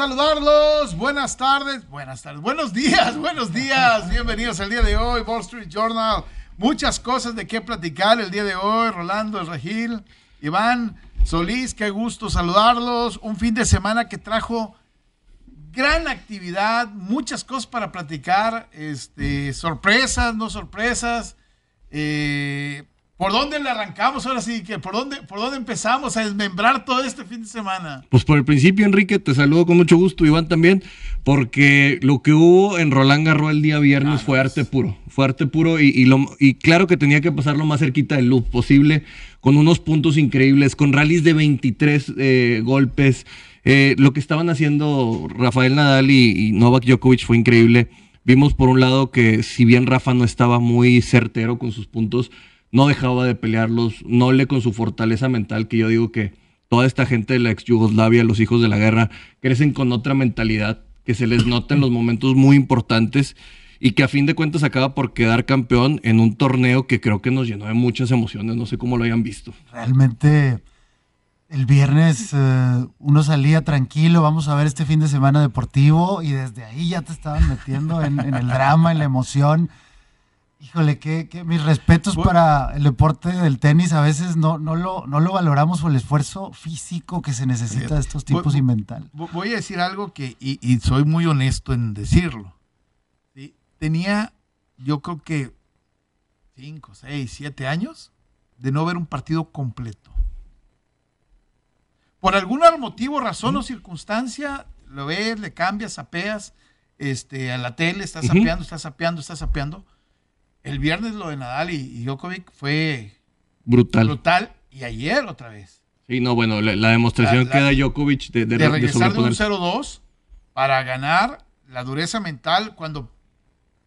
Saludarlos. Buenas tardes, buenas tardes, buenos días, buenos días. Bienvenidos al día de hoy, Wall Street Journal. Muchas cosas de qué platicar el día de hoy. Rolando, Regil, Iván, Solís, qué gusto saludarlos. Un fin de semana que trajo gran actividad, muchas cosas para platicar, este, sorpresas, no sorpresas. Eh, ¿Por dónde le arrancamos ahora sí? que ¿Por dónde, ¿Por dónde empezamos a desmembrar todo este fin de semana? Pues por el principio, Enrique, te saludo con mucho gusto, Iván también, porque lo que hubo en Roland Garros el día viernes Ah, fue no, arte puro, fue arte puro y, y lo, y claro que tenía que pasar lo más cerquita del loop posible, con unos puntos increíbles, con rallies de 23 eh, golpes. Eh, lo que estaban haciendo Rafael Nadal y, y Novak Djokovic fue increíble. Vimos por un lado que si bien Rafa no estaba muy certero con sus puntos, no dejaba de pelearlos, no le con su fortaleza mental, que yo digo que toda esta gente de la ex Yugoslavia, los hijos de la guerra, crecen con otra mentalidad, que se les nota en los momentos muy importantes y que a fin de cuentas acaba por quedar campeón en un torneo que creo que nos llenó de muchas emociones, no sé cómo lo hayan visto. Realmente el viernes eh, uno salía tranquilo, vamos a ver este fin de semana deportivo y desde ahí ya te estaban metiendo en, en el drama, en la emoción. Híjole, que, mis respetos para el deporte del tenis. A veces no, no, lo, no lo valoramos por el esfuerzo físico que se necesita de estos tipos y mental. Vo- Voy a decir algo que, y, y soy muy honesto en decirlo. ¿sí? Tenía, yo creo que 5, 6, 7 años de no ver un partido completo. Por algún motivo, razón o circunstancia, lo ves, le cambias, sapeas, este, a la tele, estás sapeando, estás sapeando, estás sapeando. El viernes lo de Nadal y, y Djokovic fue Brutal. brutal y ayer otra vez. Sí, no, bueno, la, la demostración La- que la- da Djokovic de, de, de de regresar de un sobreponerse. 0-2 para ganar la dureza mental cuando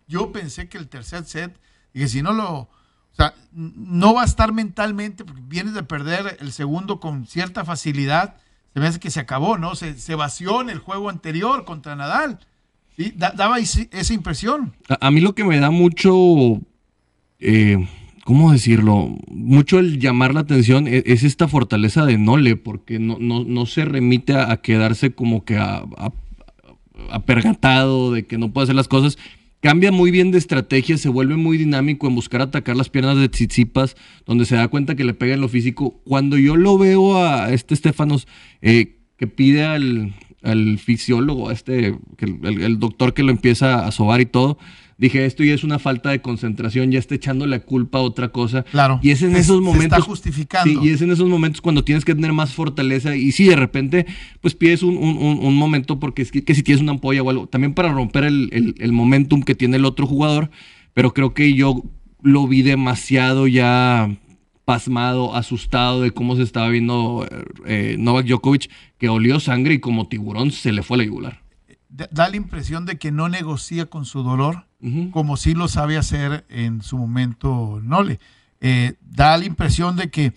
yo pensé que el tercer set, dije, si no lo, o sea, no va a estar mentalmente, porque vienes de perder el segundo con cierta facilidad, se me hace que se acabó, ¿no? Se, se vació en el juego anterior contra Nadal. ¿Sí? Da- daba esa impresión. A, mí lo que me da mucho, eh, ¿cómo decirlo? Mucho el llamar la atención e- es, esta fortaleza de Nole, porque no, no, no se remite a, quedarse como que apergatado, de que no puede hacer las cosas. Cambia muy bien de estrategia, se vuelve muy dinámico en buscar atacar las piernas de Tsitsipas, donde se da cuenta que le pega en lo físico. Cuando yo lo veo a este Estefanos eh, que pide al, al fisiólogo, a este, que el, doctor que lo empieza a sobar y todo, dije, esto ya es una falta de concentración, ya está echando la culpa a otra cosa. Claro. Y es en esos se momentos. está justificando. Sí, y es en esos momentos cuando tienes que tener más fortaleza. Y sí, de repente, pues pides un, un- un- un momento, porque es que, que si tienes una ampolla o algo, también para romper el, el- el momentum que tiene el otro jugador. Pero creo que yo lo vi demasiado ya pasmado, asustado de cómo se estaba viendo eh, Novak Djokovic, que olió sangre y como tiburón se le fue la yugular. Da- la impresión de que no negocia con su dolor. Como sí lo sabe hacer en su momento Nole. Eh, da la impresión de que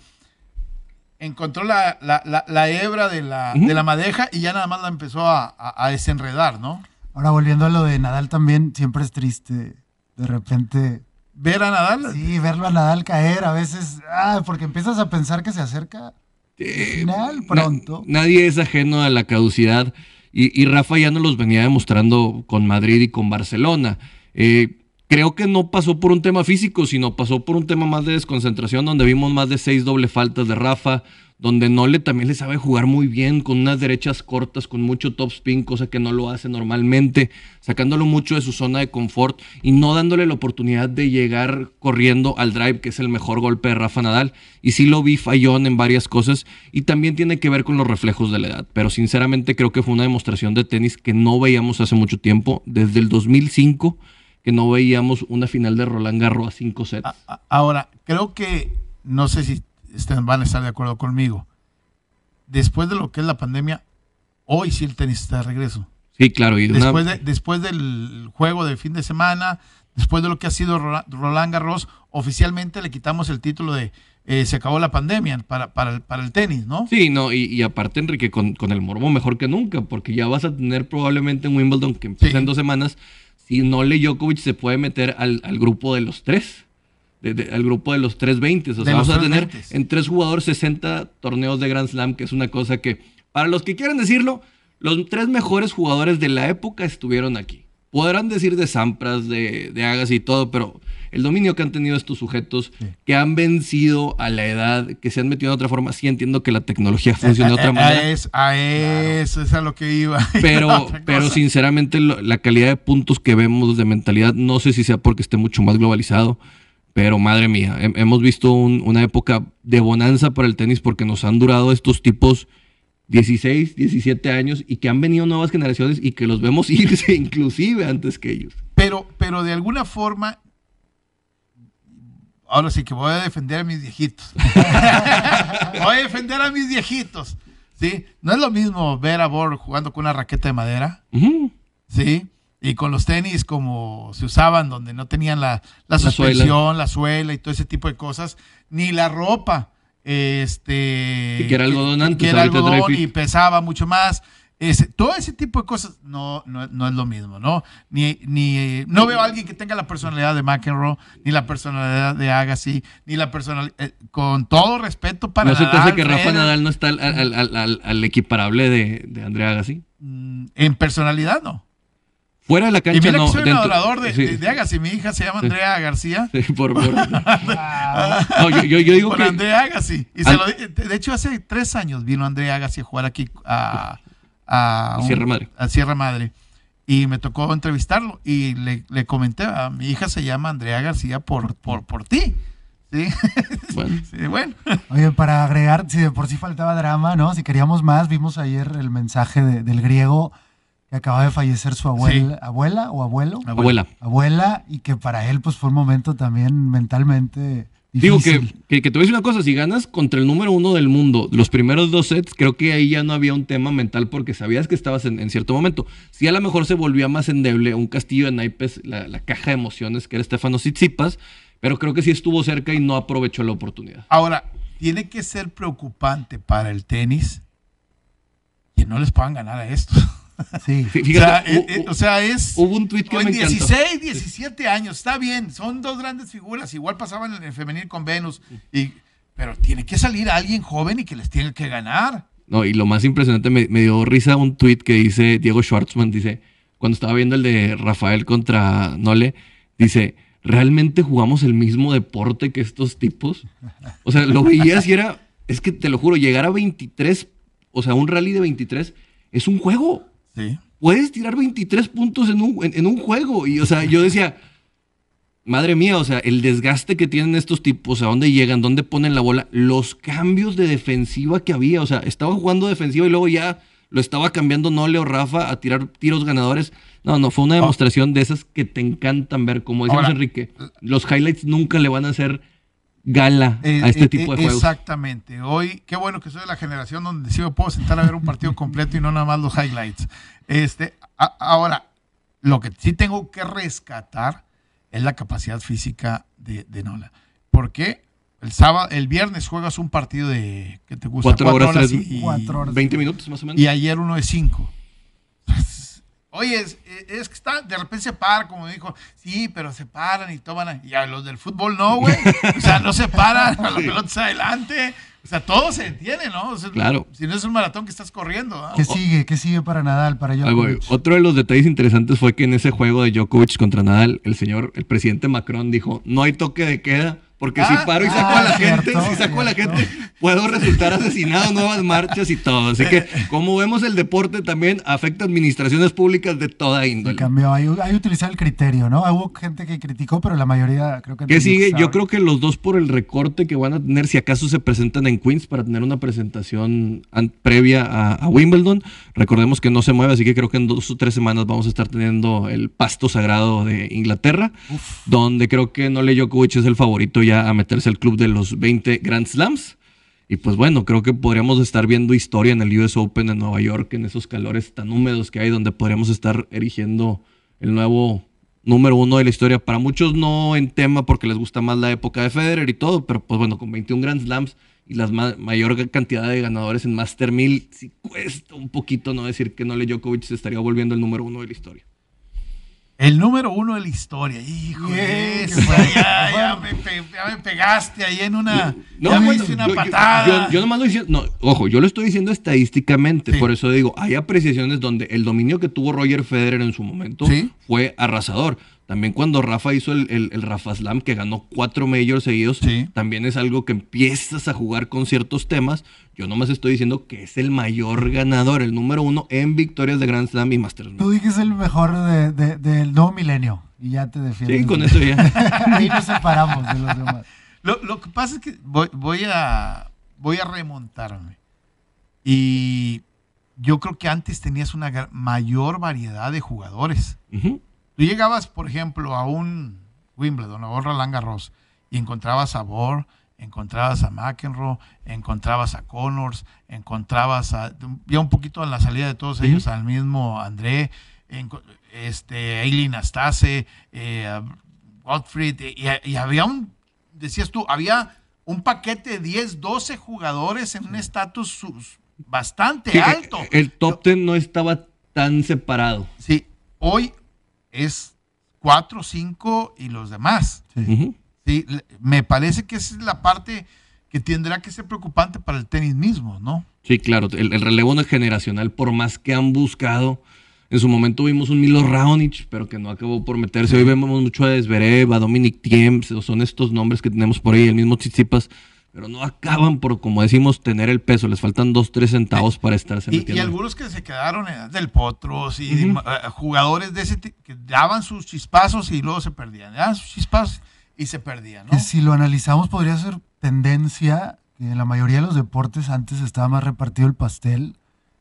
encontró la, la- la- la hebra de de la madeja y ya nada más la empezó a, a- a desenredar, ¿no? Ahora volviendo a lo de Nadal también, siempre es triste de repente Ver a Nadal, Sí, verlo a Nadal caer a veces, ah, porque empiezas a pensar que se acerca Eh, final na- pronto. nadie es ajeno a la caducidad y, y Rafa ya nos los venía demostrando con Madrid y con Barcelona. Eh, creo que no pasó por un tema físico, sino pasó por un tema más de desconcentración, donde vimos más de seis doble faltas de Rafa, donde Nole también le sabe jugar muy bien, con unas derechas cortas, con mucho top spin, cosa que no lo hace normalmente, sacándolo mucho de su zona de confort y no dándole la oportunidad de llegar corriendo al drive, que es el mejor golpe de Rafa Nadal. Y sí lo vi fallón en varias cosas y también tiene que ver con los reflejos de la edad. Pero sinceramente creo que fue una demostración de tenis que no veíamos hace mucho tiempo, desde el 2005 que no veíamos una final de Roland Garros a cinco sets. Ahora, creo que, no sé si estén- van a estar de acuerdo conmigo, después de lo que es la pandemia, hoy sí el tenis está de regreso. Sí, claro. Y una- Después, de- después del juego de fin de semana, después de lo que ha sido Rola- Roland Garros, oficialmente le quitamos el título de eh, se acabó la pandemia para, para, el, para el tenis, ¿no? Sí, no, y, y aparte, Enrique, con, con el morbo mejor que nunca, porque ya vas a tener probablemente en Wimbledon, que empieza Sí. en dos semanas, si no le Djokovic se puede meter al, al grupo de los tres, de- de- al grupo de los 320. O sea, vamos a tener 320. en tres jugadores 60 torneos de Grand Slam, que es una cosa que, para los que quieran decirlo, los tres mejores jugadores de la época estuvieron aquí. Podrán decir de Sampras, de, de Agassi y todo, pero el dominio que han tenido estos sujetos, que han vencido a la edad, que se han metido de otra forma, sí entiendo que la tecnología funciona de otra a, manera. a es- a eso es a lo que iba. Pero, pero sinceramente lo- la calidad de puntos que vemos de mentalidad, no sé si sea porque esté mucho más globalizado, pero madre mía, hem- hemos visto un- una época de bonanza para el tenis porque nos han durado estos tipos 16, 17 años y que han venido nuevas generaciones y que los vemos irse inclusive antes que ellos. Pero, pero de alguna forma, ahora sí que voy a defender a mis viejitos. voy a defender a mis viejitos. ¿sí? No es lo mismo ver a Bor jugando con una raqueta de madera. ¿sí? Y con los tenis como se usaban, donde no tenían la, la suspensión, la suela y todo ese tipo de cosas, ni la ropa. Este, que era algodón antes, que era algodón y pesaba mucho más. Ese- todo ese tipo de cosas no, no, no es lo mismo, ¿no? Ni, ni, no veo a alguien que tenga la personalidad de McEnroe, ni la personalidad de Agassi, ni la personalidad, con todo respeto para ¿No se te hace que Rafa Nadal no está al, al- al- al- al equiparable de, de Andrea Agassi? mm, en personalidad no. Fuera de la Y cancha mira que no. soy un adorador de, sí, de- de Agassi, mi hija se llama. Andrea García. sí, por- por- No, yo, yo- yo digo Con que Andrea Agassi. Y se Al- lo di- de hecho, hace tres años vino Andrea Agassi a jugar aquí a, a, A un- Sierra Madre. a Sierra Madre. Y me tocó entrevistarlo y le, le comenté, a mi hija se llama Andrea García por, por, por ti. ¿Sí? Bueno. Sí, bueno. Oye, para agregar, si de por sí faltaba drama, ¿no? Si queríamos más, vimos ayer el mensaje de- del griego que acaba de fallecer su abuela, abuela o abuelo, abuela. abuela, y que para él pues fue un momento también mentalmente Digo que, que, que te voy a decir una cosa, si ganas contra el número uno del mundo los primeros dos sets, creo que ahí ya no había un tema mental porque sabías que estabas en, en cierto momento. Sí, a lo mejor se volvía más endeble un castillo de naipes, la, la caja de emociones que era Stefano Tsitsipas, pero creo que sí estuvo cerca y no aprovechó la oportunidad. Ahora, tiene que ser preocupante para el tenis que no les puedan ganar a esto. Sí. Fí- O sea, Fíjate, eh, eh, o sea, es... hubo un tuit que en me encantó. 16, 17 años, está bien, son dos grandes figuras, igual pasaban en el femenil con Venus, y, pero tiene que salir alguien joven y que les tiene que ganar. No, y lo más impresionante, me, me dio risa un tuit que dice Diego Schwartzman, dice, cuando estaba viendo el de Rafael contra Nole, dice, ¿realmente jugamos el mismo deporte que estos tipos? O sea, lo veías y era, es que te lo juro, llegar a 23, o sea, un rally de 23, es un juego. Sí. Puedes tirar 23 puntos en un, en, en un juego. Y, o sea, yo decía, madre mía, o sea, el desgaste que tienen estos tipos, a dónde llegan, dónde ponen la bola, los cambios de defensiva que había, o sea, estaba jugando defensiva y luego ya lo estaba cambiando Nole o Rafa a tirar tiros ganadores. No, no, fue una demostración de esas que te encantan ver. Como decíamos Enrique, los highlights nunca le van a hacer gala Eh, a este eh, tipo de eh, juegos. Exactamente. Hoy, qué bueno que soy de la generación donde sí me puedo sentar a ver un partido completo y no nada más los highlights. Este, a- ahora, lo que sí tengo que rescatar es la capacidad física de, de Nola. Porque el sábado, el viernes juegas un partido de ¿qué te gusta? Cuatro horas, tres- y, y- Cuatro horas. 20 minutos más o menos. y ayer uno de cinco. Oye, es, es que está, de repente se para, como dijo, sí, pero se paran y toman, y a los del fútbol no, güey. O sea, no se paran, a la pelota adelante. O sea, todo se detiene, ¿no? O sea, Claro. Si no es un maratón que estás corriendo. ¿ah? ¿Qué sigue? ¿Qué sigue para Nadal, para. Djokovic? Otro de los detalles interesantes fue que en ese juego de Djokovic contra Nadal, el señor, el presidente Macron dijo, no hay toque de queda, porque si Ah, paro y saco ah, a la gente, si saco a la gente, puedo resultar asesinado, nuevas marchas y todo. Así que, como vemos, el deporte también afecta a administraciones públicas de toda Se índole. cambió, hay, hay que utilizar el criterio, ¿no? Hubo gente que criticó, pero la mayoría creo que... ¿Qué sigue? Yo creo que los dos por el recorte que van a tener, si acaso se presentan en Queens para tener una presentación previa a, a Wimbledon. Recordemos que no se mueve, así que creo que en dos o tres semanas vamos a estar teniendo el pasto sagrado de Inglaterra, donde creo que Nole Djokovic es el favorito ya a meterse al club de los 20 Grand Slams. Y pues bueno, creo que podríamos estar viendo historia en el US Open en Nueva York, en esos calores tan húmedos que hay, donde podríamos estar erigiendo el nuevo número uno de la historia. Para muchos no en tema porque les gusta más la época de Federer y todo, pero pues bueno, con 21 Grand Slams y la mayor cantidad de ganadores en Master 1000, sí cuesta un poquito no decir que Nole Djokovic se estaría volviendo el número uno de la historia. El número uno de la historia. Hijo ya, ya, me, pegaste ahí en una. No, me hice una patada. Yo, nomás lo diciendo. No, ojo, yo lo estoy diciendo estadísticamente. Por eso digo, hay apreciaciones donde el dominio que tuvo Roger Federer en su momento fue arrasador. También cuando Rafa hizo el, el, Rafa Slam, que ganó cuatro majors seguidos, también es algo que empiezas a jugar con ciertos temas. Yo nomás estoy diciendo que es el mayor ganador, el número uno en victorias de Grand Slam y Masters. Tú dijiste el mejor del nuevo milenio y ya te defiendes. Sí, con eso ya. Ahí nos separamos de los demás. Lo, lo, que pasa es que voy, voy, a, voy a remontarme. Y yo creo que antes tenías una mayor variedad de jugadores. Tú llegabas, por ejemplo, a un Wimbledon o Roland Garros y encontrabas a Bohr, encontrabas a McEnroe, encontrabas a Connors, encontrabas a, ya un poquito en la salida de todos ellos, al mismo André, este, Eileen Astase, eh, Gottfried, y, había un, decías tú, había un paquete de 10, 12 jugadores en un estatus bastante alto. El top 10 no estaba tan separado. Sí, hoy es cuatro, cinco y los demás. Sí. me parece que esa es la parte que tendrá que ser preocupante para el tenis mismo, ¿no? Sí, claro, el, relevo no es generacional, por más que han buscado. En su momento vimos un Milo Raonic, pero que no acabó por meterse. Hoy vemos mucho a Desverev, a Dominic Thiem, son estos nombres que tenemos por ahí, el mismo Tsitsipas pero no acaban por, como decimos, tener el peso. Les faltan dos, tres centavos para estarse y, Y algunos que se quedaron en del Potros y eh, jugadores de ese que daban sus chispazos y luego se perdían. Daban sus chispazos y se perdían. ¿no? si lo analizamos, podría ser tendencia que en la mayoría de los deportes antes estaba más repartido el pastel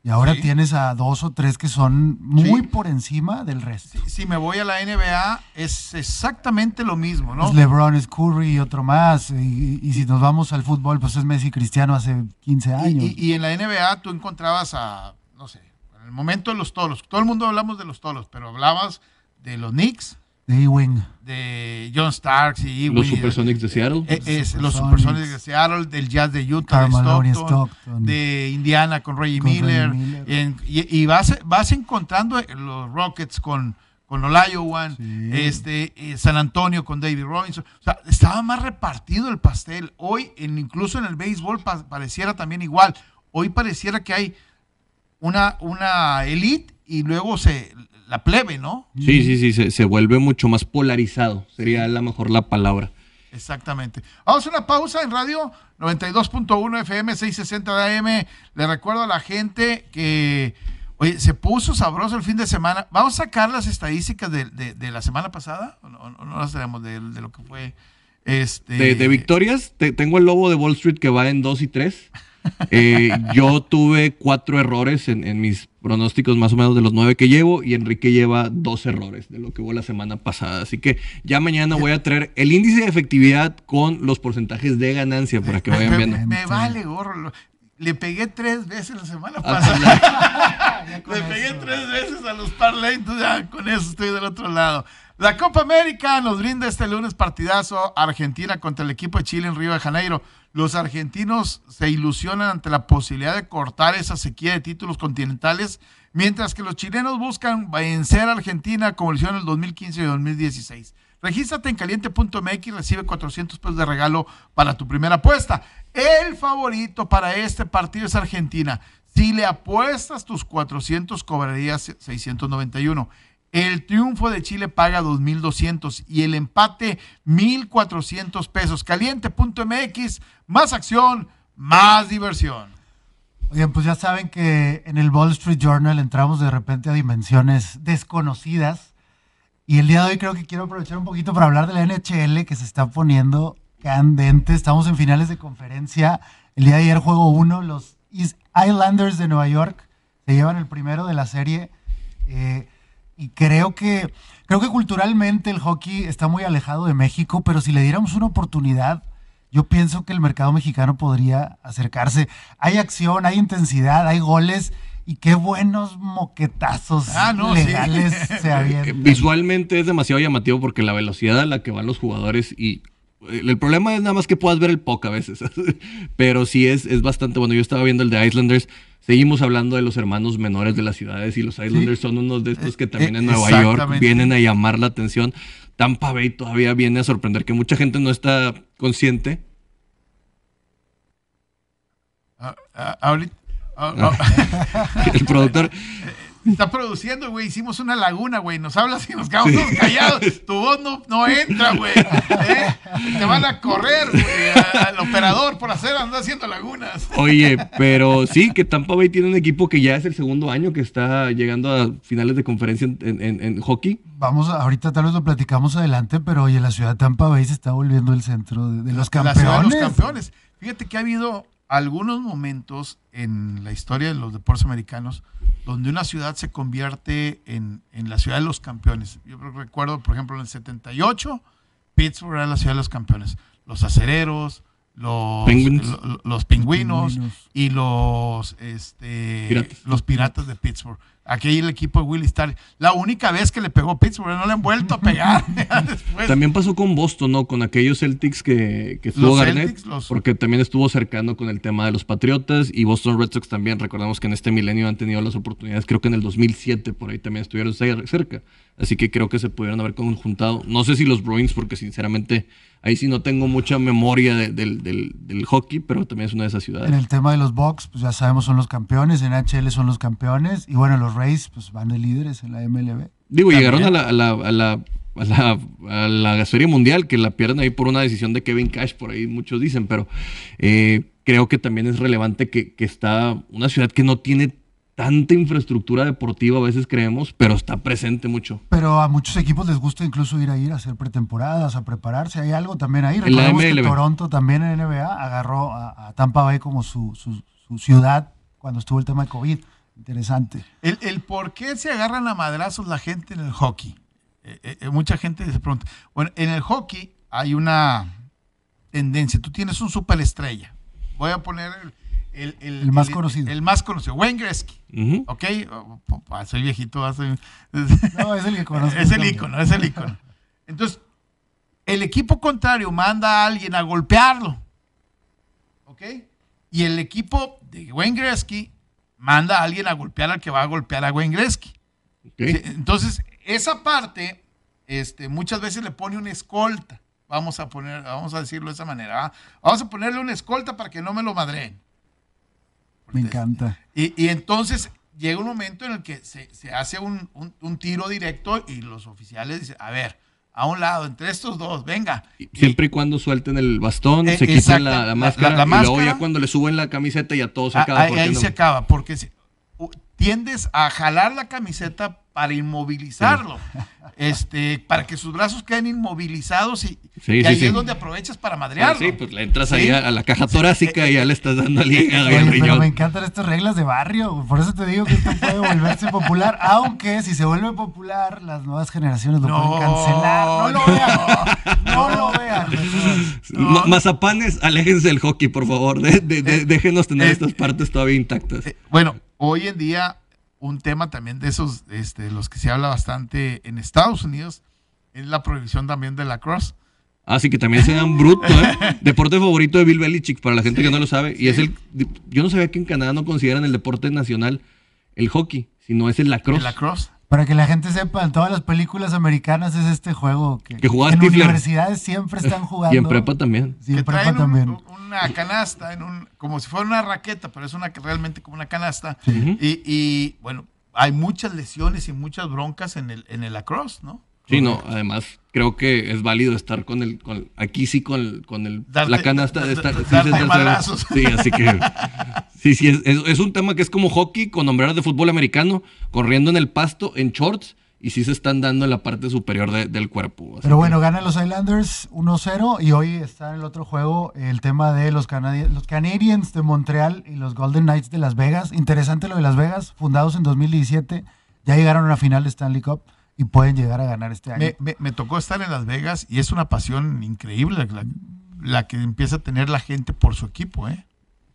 y ahora tienes a dos o tres que son muy por encima del resto. Si, me voy a la NBA, es exactamente lo mismo, ¿no? Es LeBron, es Curry y otro más. Y, si nos vamos al fútbol, pues es Messi Cristiano hace 15 años. Y, en la NBA tú encontrabas a, no sé, en el momento de los tolos. Todo el mundo hablamos de los tolos, pero hablabas de los Knicks, de Ewing. De John Starks y Ewing. Los Supersonics de Seattle. Eh, es, los Supersonics de Seattle, del Jazz de Utah, de Stockton, de Indiana con Reggie Miller. y, vas, vas encontrando los Rockets con, con Olajuwon, este, eh, San Antonio con David Robinson. O sea, estaba más repartido el pastel. Hoy, en, incluso en el béisbol, pareciera también igual. Hoy pareciera que hay una, una elite y luego se la plebe, ¿no? Sí, sí, sí, se, vuelve mucho más polarizado, sería la mejor la palabra. Exactamente. Vamos a una pausa en radio 92.1 FM 660 de AM. Le recuerdo a la gente que, oye, se puso sabroso el fin de semana. ¿Vamos a sacar las estadísticas de, la semana pasada? ¿O no, las tenemos de, lo que fue? Este... De, victorias, tengo el lobo de Wall Street que va en 2 y 3. Eh, yo tuve cuatro errores en, mis pronósticos más o menos de los nueve que llevo y Enrique lleva dos errores de lo que hubo la semana pasada. Así que ya mañana voy a traer el índice de efectividad con los porcentajes de ganancia para que vayan viendo. Me, vale, gorro. Le pegué tres veces la semana ah, pasada. Le pegué tres veces a los parlay, entonces ya con eso estoy del otro lado. La Copa América nos brinda este lunes partidazo Argentina contra el equipo de Chile en Río de Janeiro. Los argentinos se ilusionan ante la posibilidad de cortar esa sequía de títulos continentales, mientras que los chilenos buscan vencer a Argentina como lo hicieron en el 2015 y 2016. Regístrate en caliente.mx y recibe 400 pesos de regalo para tu primera apuesta. El favorito para este partido es Argentina. Si le apuestas tus 400, cobrarías 691. El triunfo de Chile paga 2.200 y el empate 1.400 pesos. Caliente.mx, más acción, más diversión. Oigan, pues ya saben que en el Wall Street Journal entramos de repente a dimensiones desconocidas. Y el día de hoy creo que quiero aprovechar un poquito para hablar de la NHL que se está poniendo candente. Estamos en finales de conferencia. El día de ayer juego uno, los Islanders de Nueva York se llevan el primero de la serie. Eh, y creo que, creo que culturalmente el hockey está muy alejado de México, pero si le diéramos una oportunidad, yo pienso que el mercado mexicano podría acercarse. Hay acción, hay intensidad, hay goles y qué buenos moquetazos Ah, no, legales sí. se avientan. Visualmente es demasiado llamativo porque la velocidad a la que van los jugadores y el problema es nada más que puedas ver el POC a veces, pero sí es, es bastante bueno. Yo estaba viendo el de Islanders, seguimos hablando de los hermanos menores de las ciudades y los Islanders son unos de estos que también eh, en Nueva York vienen a llamar la atención. Tampa Bay todavía viene a sorprender que mucha gente no está consciente. Ah, ah, ahorita. ah, ah, El productor, está produciendo, güey. Hicimos una laguna, güey. Nos hablas y nos quedamos todos callados. Tu voz no, no entra, güey. ¿Eh? Te van a correr, güey. Al operador por hacer, anda haciendo lagunas. Oye, pero sí, que Tampa Bay tiene un equipo que ya es el segundo año que está llegando a finales de conferencia en, en- en- en hockey. Vamos, ahorita tal vez lo platicamos adelante, pero oye, la ciudad de Tampa Bay se está volviendo el centro de, de los La campeones. ciudad de los campeones. Fíjate que ha habido algunos momentos en la historia de los deportes americanos donde una ciudad se convierte en, en la ciudad de los campeones. Yo recuerdo, por ejemplo, en el 78, Pittsburgh era la ciudad de los campeones. Los acereros, los, Penguins. lo- los pingüinos, Pingüinos. y los, este, Piratas. los piratas de Pittsburgh. Aquí el equipo de Willie Starr. La única vez que le pegó Pittsburgh, no le han vuelto a pegar. Después. También pasó con Boston, ¿no? Con aquellos Celtics que, que estuvo Los Garnett, Celtics, los- porque también estuvo cercano con el tema de los Patriotas y Boston Red Sox también. Recordamos que en este milenio han tenido las oportunidades, creo que en el 2007 por ahí también estuvieron cer- cerca. Así que creo que se pudieron haber conjuntado. No sé si los Bruins, porque sinceramente ahí sí no tengo mucha memoria de- del, del- del hockey, pero también es una de esas En ciudades. el tema de los Bucks, pues ya sabemos son los campeones, en HL son los campeones, y bueno, los Rays pues van de líderes en la MLB. Digo, También. llegaron a la, a la, a la, a la, a la Serie Mundial, que la pierden ahí por una decisión de Kevin Cash, por ahí muchos dicen, pero eh, creo que también es relevante que, que está una ciudad que no tiene tanta infraestructura deportiva, a veces creemos, pero está presente mucho. Pero a muchos equipos les gusta incluso ir a ir a hacer pretemporadas, a prepararse. Hay algo también ahí. Recordemos que. Toronto también en NBA agarró a, a Tampa Bay como su, su- su ciudad cuando estuvo el tema de COVID. Interesante. El, el por qué se agarran a madrazos la gente en el hockey. Eh, eh, eh, mucha gente se pregunta. Bueno, en el hockey hay una tendencia. Tú tienes un superestrella. Voy a poner el, el, el- El más el- conocido. El más conocido. Wayne Gretzky. Ujú. ¿Ok? Oh, soy viejito. ah, soy- No, es el que conozco. es el ícono, es el ícono. Entonces, el equipo contrario manda a alguien a golpearlo. ¿Ok? Y el equipo de Wayne Gretzky manda a alguien a golpear al que va a golpear a Wayne Gretzky. Entonces, esa parte, este, muchas veces le pone una escolta. Vamos a poner, vamos a decirlo de esa manera. ¿va? Vamos a ponerle una escolta para que no me lo madreen. Me encanta. Y, y entonces llega un momento en el que se, se hace un, un- un tiro directo y los oficiales dicen, a ver, a un lado, entre estos dos, venga. Siempre y cuando suelten el bastón, Eh, se quitan la, máscara, la- la y luego ya cuando le suben la camiseta ya todo se Ah, acaba. ahí, porque ahí no- se acaba, porque tiendes a jalar la camiseta para inmovilizarlo, este, para que sus brazos queden inmovilizados y, Sí, y sí, ahí es donde aprovechas para madrearlo. sí, pues le entras ahí a, la caja torácica y ya le estás dando al hígado y Oye, al pero me encantan estas reglas de barrio. Por eso te digo que esto puede volverse popular. Aunque si se vuelve popular, las nuevas generaciones lo No, pueden cancelar. No lo no. vean. No lo vean. Ma- Mazapanes, aléjense del hockey, por favor. De- de- de- déjenos tener eh, estas partes todavía intactas. Eh, bueno, hoy en día un tema también de esos, este, los que se habla bastante en Estados Unidos, es la prohibición también de la cross. Así que también se dan bruto, ¿eh? Deporte favorito de Bill Belichick, para la gente que no lo sabe. Y es el. Yo no sabía que en Canadá no consideran el deporte nacional el hockey, sino es el lacrosse. En la cross. Para que la gente sepa, en todas las películas americanas es este juego que, Que en universidades siempre están jugando. Y en prepa también. Sí, en que prepa traen un- también. una canasta, en un, como si fuera una raqueta, pero es una realmente como una canasta. Ujú. y, y, bueno, hay muchas lesiones y muchas broncas en el, en el lacrosse, ¿no? Sí, no, además creo que es válido estar con el, con, aquí sí con, el- con el, Darte- la canasta de estar, sí. Sí, así que sí, sí, es, es- es un tema que es como hockey con hombreras de fútbol americano, corriendo en el pasto, en shorts, y sí se están dando en la parte superior de- del cuerpo. así Pero que- bueno, ganan los Islanders 1-0 y hoy está en el otro juego el tema de los, Canadi- los Canadiens de Montreal y los Golden Knights de Las Vegas. Interesante lo de Las Vegas, fundados en 2017, ya llegaron a una final de Stanley Cup y pueden llegar a ganar este año. Me, me- me tocó estar en Las Vegas y es una pasión increíble. La, la que empieza a tener la gente por su equipo, ¿eh?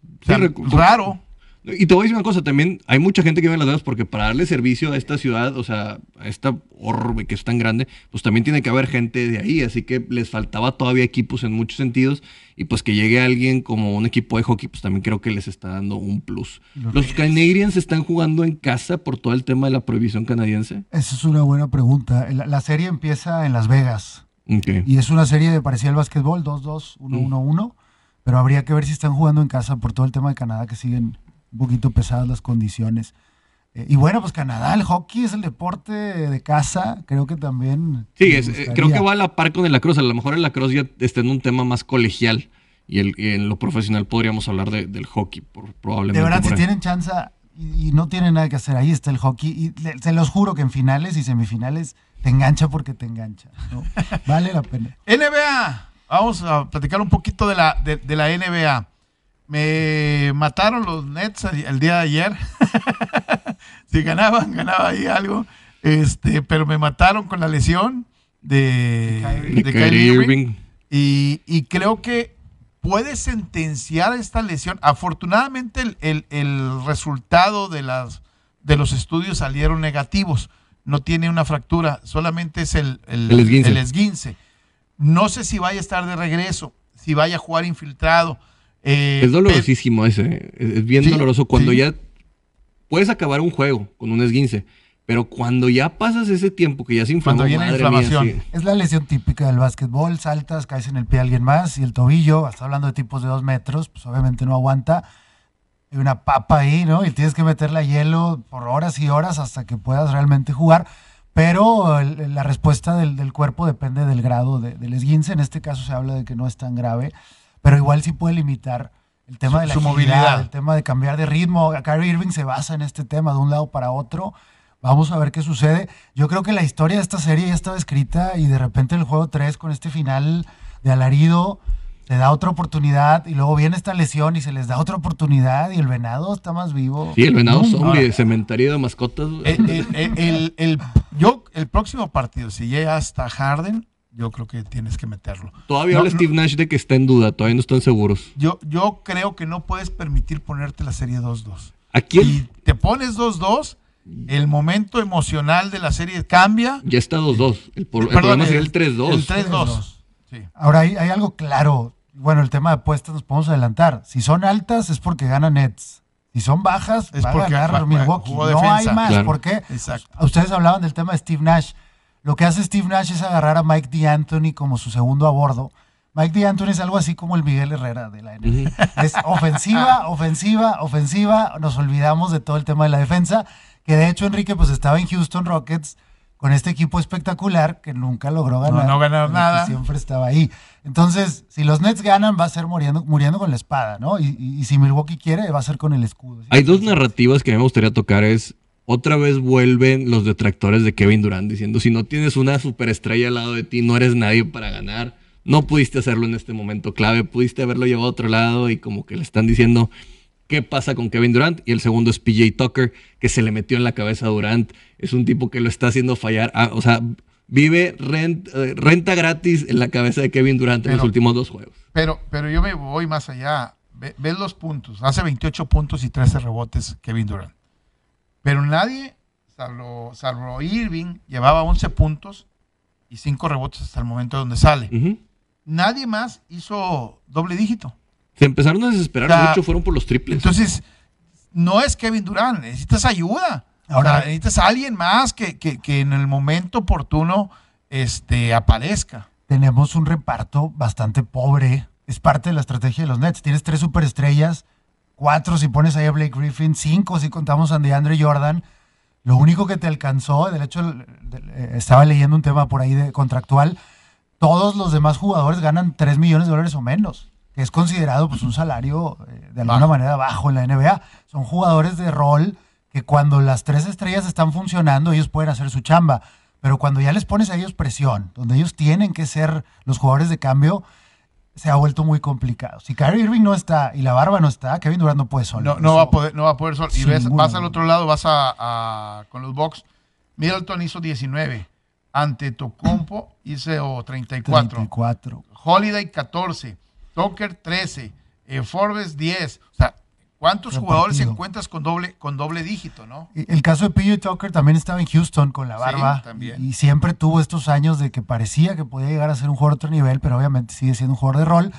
O Sí, sea, raro. Y te voy a decir una cosa, también hay mucha gente que vive en Las Vegas porque para darle servicio a esta ciudad, o sea, a esta orbe que es tan grande, pues también tiene que haber gente de ahí, así que les faltaba todavía equipos en muchos sentidos y pues que llegue alguien como un equipo de hockey, pues también creo que les está dando un plus. Los Canadiens están jugando en casa por todo el tema de la prohibición canadiense. Esa es una buena pregunta. La, la serie empieza en Las Vegas y es una serie de parecida al básquetbol, 2-2, 1-1-1, pero habría que ver si están jugando en casa por todo el tema de Canadá que siguen un poquito pesadas las condiciones. Eh, y bueno, pues Canadá, el hockey es el deporte de casa, creo que también... Sí, es- eh, creo que va a la par con el lacrosse. A lo mejor el lacrosse ya está en un tema más colegial y, el, y en lo profesional podríamos hablar de- del hockey, por- probablemente. De verdad, por si tienen chance y, y no tienen nada que hacer, ahí está el hockey. Y le- se los juro que en finales y semifinales te engancha porque te engancha. ¿no? Vale la pena. NBA. Vamos a platicar un poquito de la, de, de la NBA. Me mataron los Nets el día de ayer. si ganaban, ganaba ahí algo. Este, pero me mataron con la lesión de, De de Kyrie Irving. Y, y creo que puede sentenciar esta lesión. Afortunadamente el, el- el resultado de, las, de los estudios salieron negativos. No tiene una fractura, solamente es el, el, El esguince. el esguince. No sé si vaya a estar de regreso, si vaya a jugar infiltrado. eh, Es dolorosísimo ese. Es, es bien Sí, doloroso cuando sí. ya puedes acabar un juego con un esguince, pero cuando ya pasas ese tiempo que ya se inflamó, Cuando viene madre inflamación. mía, sí. Es la lesión típica del básquetbol, saltas, caes en el pie de alguien más y el tobillo, hasta hablando de tipos de dos metros, pues obviamente no aguanta. Hay una papa ahí, ¿no? Y tienes que meterle a hielo por horas y horas hasta que puedas realmente jugar. Pero el- la respuesta del, del cuerpo depende del grado de- del esguince. En este caso se habla de que no es tan grave, pero igual sí puede limitar el tema Su- de la su movilidad. el tema de cambiar de ritmo. Kyrie Irving se basa en este tema de un lado para otro. Vamos a ver qué sucede. Yo creo que la historia de esta serie ya estaba escrita y de repente en el juego 3 con este final de alarido se da otra oportunidad y luego viene esta lesión y se les da otra oportunidad y el venado está más vivo. Sí, el venado Boom. zombie de cementerio de mascotas. El, el- el- el- el- yo, el próximo partido, si llega hasta Harden, yo creo que tienes que meterlo. Todavía no, habla no. Steve Nash de que está en duda, todavía no están seguros. Yo, yo creo que no puedes permitir ponerte la serie 2-2. Aquí Y te pones 2-2, el momento emocional de la serie cambia. ya está 2-2. El, el Perdón, problema sería el- el 3-2. El 3-2. Sí. Ahora hay, hay algo claro. Bueno, el tema de apuestas nos podemos adelantar. Si son altas es porque gana Nets. Si son bajas, Es va a porque ganar va- Milwaukee. No hay más. Claro. ¿Por qué? Exacto. Ustedes hablaban del tema de Steve Nash. Lo que hace Steve Nash es agarrar a Mike D'Antoni como su segundo a bordo. Mike D'Antoni es algo así como el Miguel Herrera de la NBA. Es ofensiva, ofensiva, ofensiva. Nos olvidamos de todo el tema de la defensa. Que de hecho Enrique pues estaba en Houston Rockets con este equipo espectacular que nunca logró ganar. no ganaron pero que nada. Siempre estaba ahí. Entonces, si los Nets ganan, va a ser muriendo, muriendo con la espada, ¿no? Y, y- y si Milwaukee quiere, va a ser con el escudo. Hay dos narrativas que a mí me gustaría tocar. Es otra vez vuelven los detractores de Kevin Durant diciendo: si no tienes una superestrella al lado de ti, no eres nadie para ganar. No pudiste hacerlo en este momento clave, pudiste haberlo llevado a otro lado y como que le están diciendo qué pasa con Kevin Durant. Y el segundo es PJ Tucker, que se le metió en la cabeza a Durant. Es un tipo que lo está haciendo fallar. Ah, o sea, vive rent- eh, renta gratis en la cabeza de Kevin Durant en los últimos dos juegos. Pero, pero yo me voy más allá. Ve, ves los puntos. Hace 28 puntos y 13 rebotes Kevin Durant. Pero nadie, salvo, salvo Irving, llevaba 11 puntos y 5 rebotes hasta el momento donde sale. Nadie más hizo doble dígito. Se empezaron a desesperar O sea, mucho, fueron por los triples. Entonces, no es Kevin Durant, necesitas ayuda. Ahora- necesitas a alguien más que, que- que en el momento oportuno este, aparezca. tenemos un reparto bastante pobre. Es parte de la estrategia de los Nets. Tienes tres superestrellas, cuatro si pones ahí a Blake Griffin, cinco si contamos a DeAndre Jordan. Lo único que te alcanzó, de hecho, eh, estaba leyendo un tema por ahí de contractual. Todos los demás jugadores ganan 3 millones de dólares o menos, es considerado pues, un salario eh, de alguna manera bajo en la NBA. Son jugadores de rol que cuando las tres estrellas están funcionando, ellos pueden hacer su chamba. Pero cuando ya les pones a ellos presión, donde ellos tienen que ser los jugadores de cambio, se ha vuelto muy complicado. Si Kyrie Irving no está y la barba no está, Kevin Durant no puede solo. No, va a poder, no va a poder solo. Y ves, vas al otro lado, vas a, a- con los Bucks. Middleton hizo 19. Ante Tocompo hizo 34. 34. Holiday 14. Tucker 13, eh, Forbes 10. O sea, ¿cuántos Repartido. jugadores encuentras con doble, con doble dígito, no? El caso de PJ Tucker también estaba en Houston con la Sí, barba. también. Y, y siempre tuvo estos años de que parecía que podía llegar a ser un jugador de otro nivel, pero obviamente sigue siendo un jugador de rol.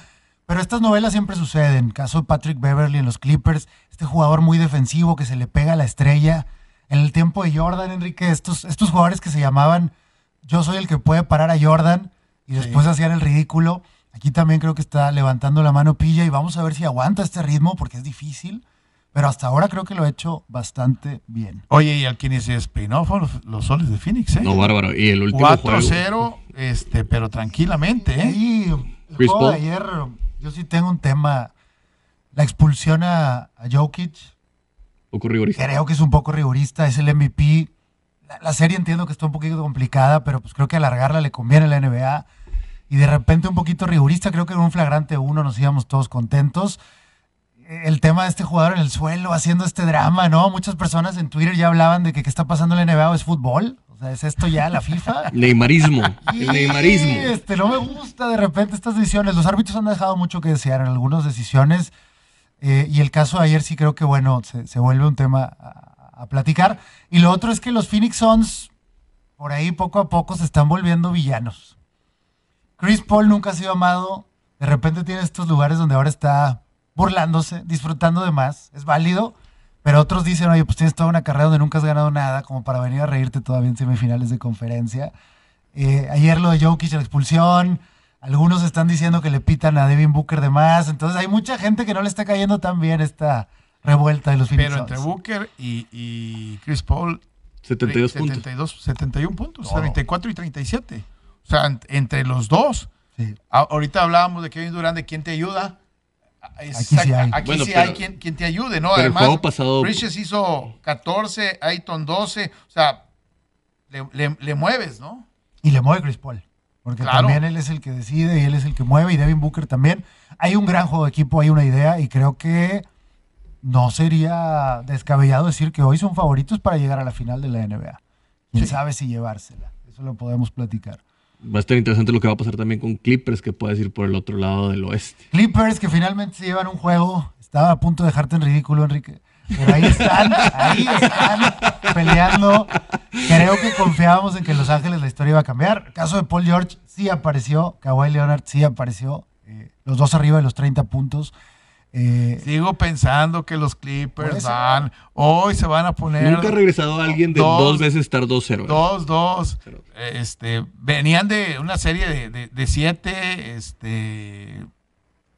Pero estas novelas siempre suceden. Caso de Patrick Beverly en los Clippers, este jugador muy defensivo que se le pega a la estrella. En el tiempo de Jordan, Enrique, estos, estos jugadores que se llamaban Yo soy el que puede parar a Jordan y después hacían el ridículo. Aquí también creo que está levantando la mano Pilla y vamos a ver si aguanta este ritmo porque es difícil. Pero hasta ahora creo que lo ha hecho bastante bien. Oye, y al quien se despeinó fueron los, los soles de Phoenix, ¿eh? No, bárbaro. Y el último juego. 4-0, este, pero tranquilamente, ¿eh? El Chris juego de Paul. ayer, yo sí tengo un tema. La expulsión a, a Jokic, Poco rigorista. creo que es un poco rigorista, es el MVP. La, la serie entiendo que está un poquito complicada, pero pues creo que alargarla le conviene a la NBA. Y de repente un poquito rigorista, creo que en un flagrante uno nos íbamos todos contentos. El tema de este jugador en el suelo haciendo este drama, ¿no? Muchas personas en Twitter ya hablaban de que qué está pasando en la NBA o es fútbol. O sea, ¿es esto ya la FIFA? Neymarismo. El Neymarismo. Este, no me gusta de repente estas decisiones. Los árbitros han dejado mucho que desear en algunas decisiones. eh, y el caso de ayer sí creo que, bueno, se, se vuelve un tema a, a platicar. Y lo otro es que los Phoenix Suns, por ahí poco a poco, se están volviendo villanos. Chris Paul nunca ha sido amado. De repente tiene estos lugares donde ahora está burlándose, disfrutando de más. Es válido. Pero otros dicen, oye, pues tienes toda una carrera donde nunca has ganado nada, como para venir a reírte todavía en semifinales de conferencia. Eh, ayer lo de Jokic, la expulsión. Algunos están diciendo que le pitan a Devin Booker de más. Entonces hay mucha gente que no le está cayendo tan bien esta revuelta de los Pero entre. Booker y, y Chris Paul, 72 puntos. 72, 71 puntos, Todo. 34 y 37. O sea, ent- entre los dos. Sí. A- ahorita hablábamos de Kevin Durant, de quién te ayuda. Aquí sí hay. Aquí Bueno, sí pero- hay quien, quien te ayude, ¿no? pero el Además, juego pasado- Bridges hizo 14, Ayton 12. O sea, le, le- le mueves, ¿no? Y le mueve Chris Paul. Porque Claro. también él es el que decide y él es el que mueve y Devin Booker también. Hay un gran juego de equipo, hay una idea y creo que no sería descabellado decir que hoy son favoritos para llegar a la final de la NBA. Quién Sí. sabe si llevársela. Eso lo podemos platicar. Va a estar interesante lo que va a pasar también con Clippers, que puedes ir por el otro lado del oeste. Clippers que finalmente se llevan un juego. Estaba a punto de dejarte en ridículo, Enrique. Pero ahí están, ahí están peleando. Creo que confiábamos en que Los Ángeles la historia iba a cambiar. Caso de Paul George sí apareció, Kawhi Leonard sí apareció. eh, los dos arriba de los 30 puntos. Eh, Sigo pensando que los Clippers van. Hoy se van a poner. Nunca ha regresado alguien de Dos- dos, veces estar 2-0. ¿eh? 2-2. Este, venían de una serie de, de, de siete. Este,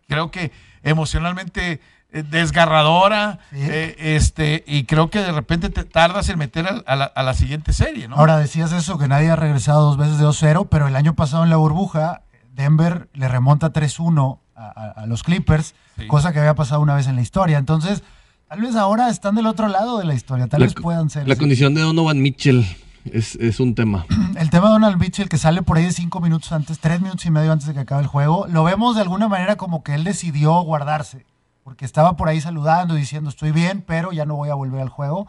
creo que emocionalmente eh, desgarradora. Sí. eh, este, y creo que de repente te tardas en meter a, a la, a la siguiente serie, ¿no? Ahora decías eso, que nadie ha regresado dos veces de 2-0, pero el año pasado en la burbuja, Denver le remonta 3-1 a, a- a los Clippers, Sí. cosa que había pasado una vez en la historia. Entonces, tal vez ahora están del otro lado de la historia, tal La, vez puedan ser. la condición de Donovan Mitchell es, es un tema. El tema de Donald Mitchell, que sale por ahí de cinco minutos antes, tres minutos y medio antes de que acabe el juego, lo vemos de alguna manera como que él decidió guardarse, porque estaba por ahí saludando y diciendo estoy bien, pero ya no voy a volver al juego.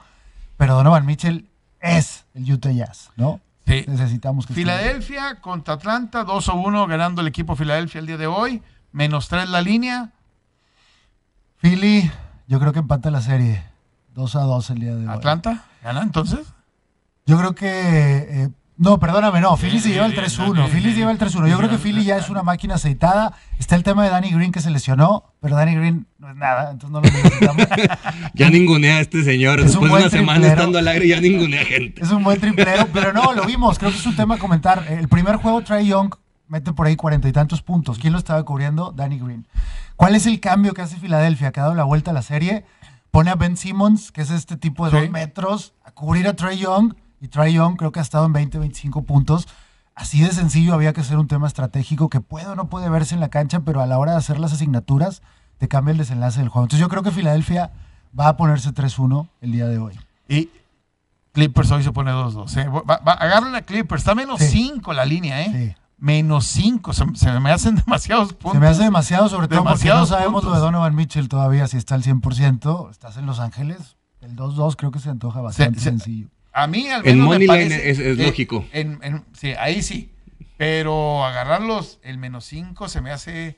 Pero Donovan Mitchell es el Utah Jazz, ¿no? Sí. Necesitamos que. Filadelfia contra Atlanta, 2 1 ganando el equipo Filadelfia el día de hoy. Menos 3 la línea. Philly, yo creo que empata la serie. 2 a 2 el día de hoy. Atlanta, ¿gana entonces? Yo creo que. eh, no, perdóname, no. Philly se lleva el 3-1. Philly se lleva el 3-1. Yo creo que Philly ya es una máquina aceitada. Está el tema de Danny Green que se lesionó, pero Danny Green no es nada, entonces no lo necesitamos. Ya ningunea a este señor. Es un Después de una semana estando al aire, ya ningunea gente. es un buen triplero, pero no, lo vimos. Creo que es un tema a comentar. El primer juego, Trey Young mete por ahí cuarenta y tantos puntos. ¿Quién lo estaba cubriendo? Danny Green. ¿Cuál es el cambio que hace Filadelfia? Que ha dado la vuelta a la serie. Pone a Ben Simmons, que es este tipo de Sí. dos metros, a cubrir a Trey Young. Y Trey Young creo que ha estado en 20, 25 puntos. Así de sencillo había que hacer un tema estratégico que puede o no puede verse en la cancha, pero a la hora de hacer las asignaturas te cambia el desenlace del juego. Entonces yo creo que Filadelfia va a ponerse 3-1 el día de hoy. Y Clippers hoy se pone 2-2. ¿eh? Va- va- agarren a Clippers. Está menos Sí. 5 la línea, ¿eh? Sí. Menos 5. Se, se me hacen demasiados puntos. Se me hace demasiado, sobre todo porque no sabemos lo de Donovan Mitchell todavía, si está al 100%. Estás en Los Ángeles. El 2-2 creo que se antoja bastante se- sencillo. A mí al En menos me Moneyline parece, es- es eh, lógico. en- en- sí, ahí sí. Pero agarrarlos el menos 5 se me hace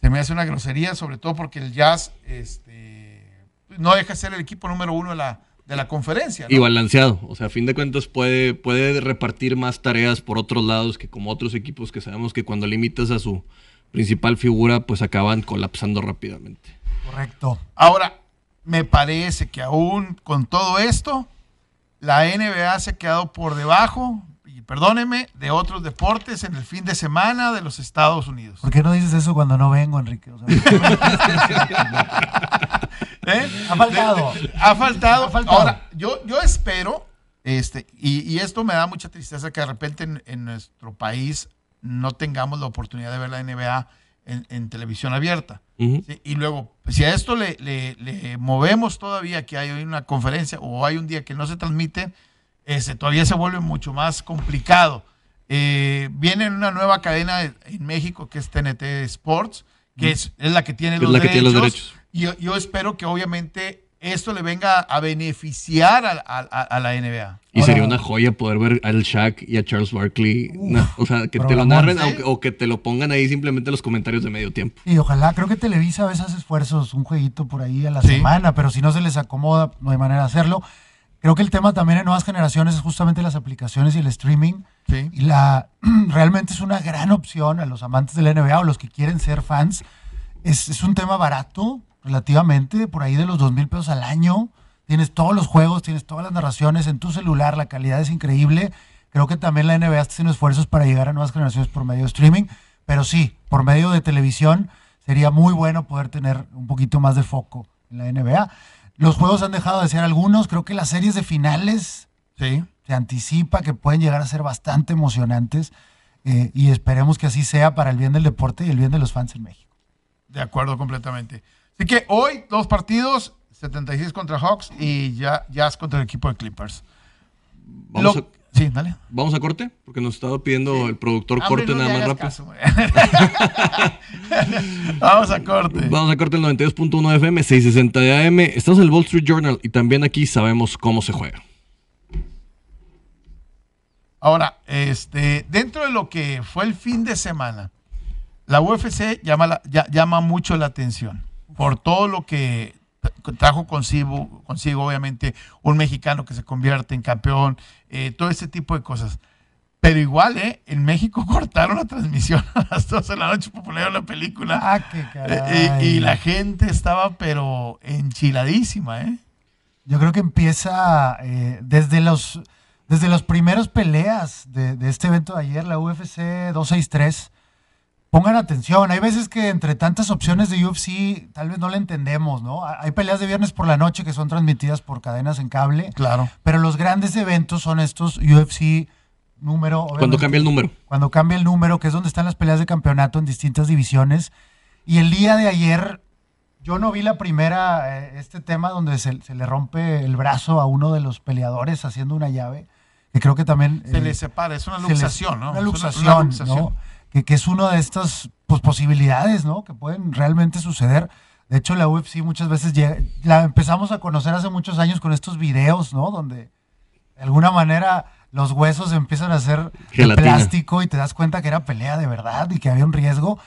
Se me hace una grosería, sobre todo porque el Jazz este, no deja de ser el equipo número uno de la, de la conferencia. ¿no? Y balanceado. O sea, a fin de cuentas puede, puede repartir más tareas por otros lados que como otros equipos que sabemos que cuando limitas a su principal figura, pues acaban colapsando rápidamente. Correcto. Ahora, me parece que aún con todo esto, la NBA se ha quedado por debajo, y perdóneme, de otros deportes en el fin de semana de los Estados Unidos. ¿Por qué no dices eso cuando no vengo, Enrique? O sea, ¿Eh? Ha faltado. De- de- ha faltado. Ha faltado. Ahora, yo, yo espero, este, y, y esto me da mucha tristeza que de repente en, en nuestro país no tengamos la oportunidad de ver la NBA en, en televisión abierta. Sí, y luego, si a esto le, le- le movemos todavía que hay hoy una conferencia o hay un día que no se transmite, ese, todavía se vuelve mucho más complicado. Eh, viene una nueva cadena en México que es TNT Sports, que es, es la que tiene Es los, la que derechos, tiene los derechos. Y yo, yo espero que obviamente esto le venga a beneficiar a, a- a- a la NBA. Y Ahora- sería una joya poder ver al Shaq y a Charles Barkley. no, o sea, que te lo narren ¿sí? o, que- o que te lo pongan ahí simplemente en los comentarios de medio tiempo. Y ojalá, creo que Televisa a veces hace esfuerzos, un jueguito por ahí a la Sí. semana, pero si no se les acomoda, no hay manera de hacerlo. Creo que el tema también en nuevas generaciones es justamente las aplicaciones y el streaming. Sí. Y la realmente es una gran opción a los amantes de la NBA o los que quieren ser fans. Es, es un tema barato, relativamente, por ahí de los dos mil pesos al año. Tienes todos los juegos, tienes todas las narraciones en tu celular, la calidad es increíble. Creo que también la NBA está haciendo esfuerzos para llegar a nuevas generaciones por medio de streaming, pero sí, por medio de televisión sería muy bueno poder tener un poquito más de foco en la NBA. Los juegos han dejado de ser algunos, creo que las series de finales Sí. se anticipa que pueden llegar a ser bastante emocionantes eh, y esperemos que así sea para el bien del deporte y el bien de los fans en México. De acuerdo completamente. Así que hoy dos partidos, 76 contra Hawks y ya, Jazz contra el equipo de Clippers. Vamos, Lo- a, Sí, dale. vamos a corte, porque nos estaba pidiendo el productor Hombre, corte no nada más rápido. caso. Vamos a corte. Vamos a corte el 92.1 FM, 660 de AM. Estamos en el Wall Street Journal y también aquí sabemos cómo se juega. Ahora, este, dentro de lo que fue el fin de semana, la UFC llama, la- ya- llama mucho la atención por todo lo que tra- trajo consigo, consigo, obviamente, un mexicano que se convierte en campeón, eh, todo ese tipo de cosas. Pero igual, ¿eh? En México cortaron la transmisión a las 12 de la noche popularidad la película. Ah, qué Eh, caray. y, y la gente estaba, pero enchiladísima, ¿eh? Yo creo que empieza eh, desde los desde las primeras peleas de, de este evento de ayer, la UFC 263. Pongan atención, hay veces que entre tantas opciones de UFC tal vez no le entendemos, ¿no? Hay peleas de viernes por la noche que son transmitidas por cadenas en cable, Claro. pero los grandes eventos son estos UFC número. Cuando cambia el número. cuando cambia el número, que es donde están las peleas de campeonato en distintas divisiones. Y el día de ayer, yo no vi la primera, eh, este tema donde se, se le rompe el brazo a uno de los peleadores haciendo una llave, que creo que también... Se eh, le separa, es una les- luxación, ¿no? Una luxación, una luxación. ¿no? Que, que es una de estas pues, posibilidades, ¿no? Que pueden realmente suceder. De hecho, la UFC muchas veces llega- la empezamos a conocer hace muchos años con estos videos, ¿no? Donde de alguna manera los huesos empiezan a ser de plástico y te das cuenta que era pelea de verdad y que había un riesgo.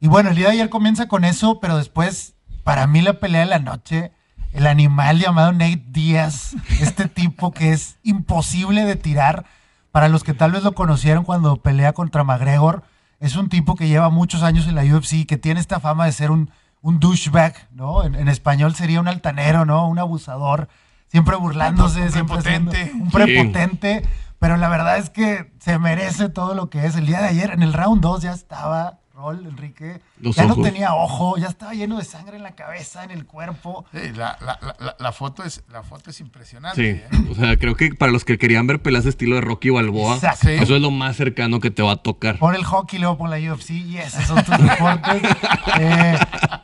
Y bueno, el día de ayer comienza con eso, pero después, para mí la pelea de la noche, el animal llamado Nate Díaz, este tipo que es imposible de tirar, para los que tal vez lo conocieron cuando pelea contra McGregor, es un tipo que lleva muchos años en la UFC, que tiene esta fama de ser un, un douchebag, ¿no? En, en español sería un altanero, ¿no? Un abusador, siempre burlándose, Un siempre haciendo- prepotente. un Sí. prepotente, pero la verdad es que se merece todo lo que es. El día de ayer, en el round 2, ya estaba Rol, Enrique, Los ya ojos. no tenía ojo, ya estaba lleno de sangre en la cabeza, en el cuerpo. Sí, la, la- la- foto es, la foto es Sí, impresionante. ¿eh? o sea, creo que para los que querían ver peleas de estilo de Rocky Balboa, Exacto. Eso es lo más cercano que te va a tocar. Pon el hockey, luego pon la UFC y esos son tus deportes. Eh,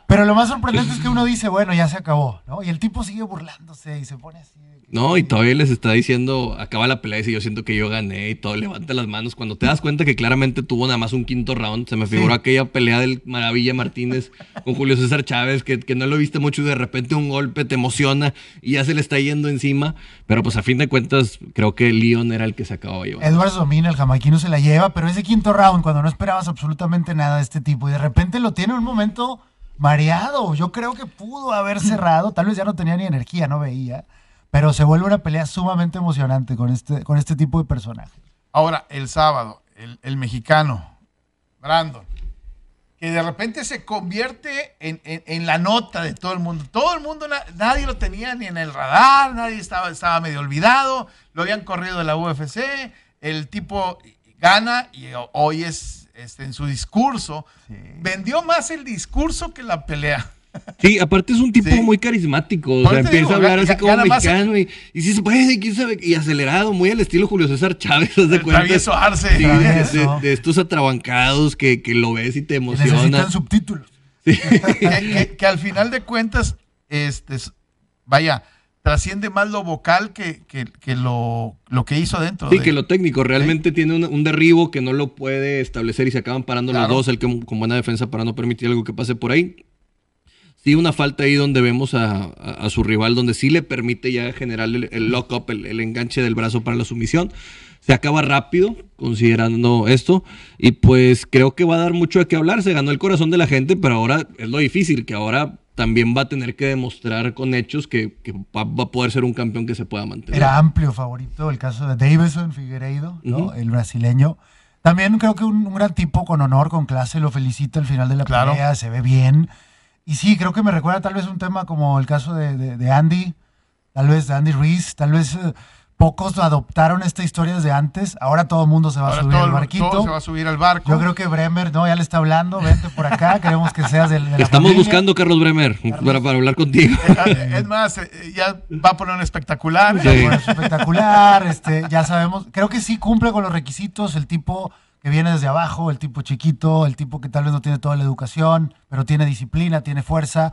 pero lo más sorprendente es que uno dice, bueno, ya se acabó, ¿no? Y el tipo sigue burlándose y se pone así. No, y todavía les está diciendo, acaba la pelea y dice, yo siento que yo gané y todo, levanta las manos. Cuando te das cuenta que claramente tuvo nada más un quinto round, se me figuró aquella pelea del Maravilla Martínez con Julio César Chávez, que, que no lo viste mucho y de repente un golpe te emociona y ya se le está yendo encima. Pero pues a fin de cuentas, creo que Leon era el que se acababa llevando. Edwards domina, el jamaiquino se la lleva, pero ese quinto round, cuando no esperabas absolutamente nada de este tipo y de repente lo tiene en un momento mareado, yo creo que pudo haber cerrado, tal vez ya no tenía ni energía, no veía pero se vuelve una pelea sumamente emocionante con este, con este tipo de personajes. Ahora, el sábado, el, mexicano, Brandon, que de repente se convierte en, la nota de todo el mundo. Todo el mundo, nadie lo tenía ni en el radar, nadie estaba, estaba medio olvidado, lo habían corrido de la UFC, el tipo gana y hoy es este, en su discurso. Vendió más el discurso que la pelea. Sí, aparte es un tipo muy carismático. O sea, empieza a hablar así como mexicano y, y si se puede, quién sabe, y acelerado, muy al estilo Julio César Chávez, de cuenta? Arce. de, estos atrabancados que, que, lo ves y te emociona. Necesitan subtítulos. que, que, al final de cuentas, este, vaya, trasciende más lo vocal que, que, lo, lo, que hizo dentro. Sí, que lo técnico. Realmente tiene un, derribo que no lo puede establecer y se acaban parando los dos, el que con buena defensa para no permitir algo que pase por ahí sí una falta ahí donde vemos a, su rival, donde sí le permite ya generar el, lock-up, el, enganche del brazo para la sumisión. Se acaba rápido, considerando esto, y pues creo que va a dar mucho de qué hablar. Se ganó el corazón de la gente, pero ahora es lo difícil, que ahora también va a tener que demostrar con hechos que, va, a poder ser un campeón que se pueda mantener. Era amplio favorito el caso de Davison Figueiredo, el brasileño. También creo que un, gran tipo con honor, con clase, lo felicita al final de la pelea, se ve bien. Y sí, creo que me recuerda tal vez un tema como el caso de, Andy, tal vez de Andy Reese, tal vez eh, pocos adoptaron esta historia desde antes, ahora todo el mundo se va a subir al barquito. se va a subir al barco. Yo creo que Bremer, no, ya le está hablando, vente por acá, queremos que seas del... De Estamos buscando Carlos Bremer Para, hablar contigo. Es más, eh, ya va a poner un espectacular. espectacular, este, ya sabemos, creo que sí cumple con los requisitos, el tipo que viene desde abajo, el tipo chiquito, el tipo que tal vez no tiene toda la educación, pero tiene disciplina, tiene fuerza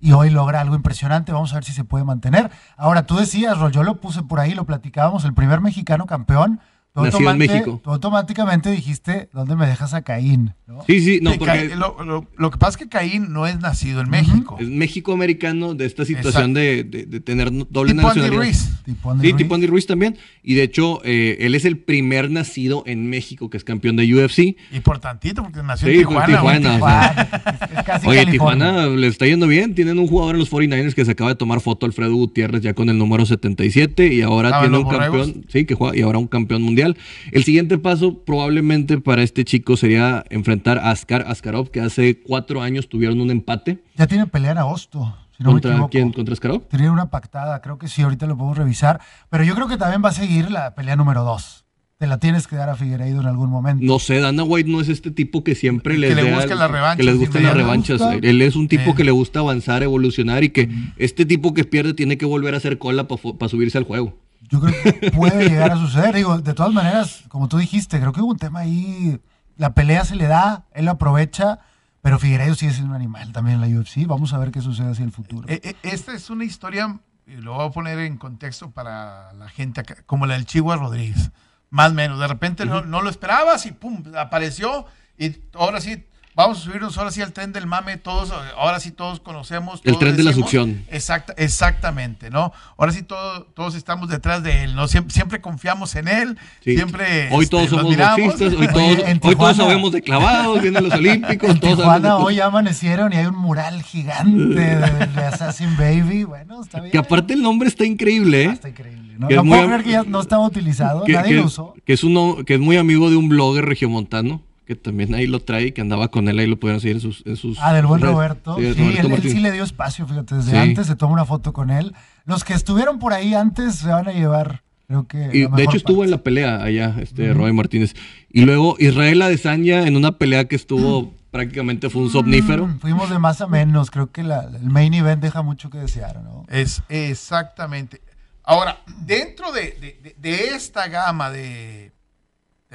y hoy logra algo impresionante. Vamos a ver si se puede mantener. Ahora, tú decías, yo lo puse por ahí, lo platicábamos, el primer mexicano campeón Nació en México. Tú automáticamente dijiste, ¿dónde me dejas a Caín? Sí, sí, no, porque... Lo, que pasa es que Caín no es nacido en México. Es México-americano de esta situación de, de, tener doble tipo nacionalidad. Andy Ruiz. Tipo Andy sí, Ruiz. tipo Andy Ruiz también. Y de hecho, eh, él es el primer nacido en México que es campeón de UFC. Y por tantito, porque nació en Tijuana. Tijuana, Tijuana. Oye, Tijuana le está yendo bien. Tienen un jugador en los 49ers que se acaba de tomar foto, Alfredo Gutiérrez, ya con el número 77. Y ahora tiene un campeón. Sí, que juega, y ahora un campeón mundial. El siguiente paso probablemente para este chico sería enfrentar a Askar Askarov, que hace cuatro años tuvieron un empate. Ya tiene pelea en agosto. ¿Contra quién? ¿Contra Askarov? Tenía una pactada, creo que sí, ahorita lo podemos revisar. Pero yo creo que también va a seguir la pelea número dos. Te la tienes que dar a Figueiredo en algún momento. No sé, Dana White no es este tipo que siempre les, le gusta la revancha, que les gusten las revanchas. Él es un tipo que le gusta avanzar, evolucionar y que este tipo que pierde tiene que volver a hacer cola para subirse al juego. Yo creo que puede llegar a suceder. Digo, de todas maneras, como tú dijiste, creo que hubo un tema ahí. La pelea se le da, él lo aprovecha, pero Figueiredo sigue siendo un animal también en la UFC. Vamos a ver qué sucede hacia el futuro. Eh, eh, esta es una historia, y lo voy a poner en contexto para la gente acá, como la del Chihuahua Rodríguez. Más o menos. De repente no, no lo esperabas y pum, apareció. Y ahora sí, vamos a subirnos ahora sí al tren del mame, todos, ahora sí todos conocemos. el tren de la succión. Exacta, exactamente, ¿no? Ahora sí todos estamos detrás de él, ¿no? Siempre, confiamos en él, siempre... Hoy todos este, somos boxistas, hoy todos, hoy todos sabemos de clavados, vienen los olímpicos. En todos Tijuana hoy amanecieron y hay un mural gigante de, Assassin Baby, bueno, está bien. Que aparte el nombre está increíble, ¿eh? Ah, está increíble. No, no puedo creer que ya no estaba utilizado, nadie lo usó. Que es, uno, que es muy amigo de un blogger regiomontano que también ahí lo trae, que andaba con él, ahí lo pudieron seguir en sus... En sus ah, del buen Roberto. Sí, él, sí le dio espacio, fíjate, desde antes se toma una foto con él. Los que estuvieron por ahí antes se van a llevar, creo que... Y de hecho estuvo en la pelea allá, este uh Martínez. Y luego Israel Adesanya en una pelea que estuvo... prácticamente fue un somnífero. fuimos de más a menos, creo que el main event deja mucho que desear, ¿no? Es exactamente. Ahora, dentro de, de esta gama de,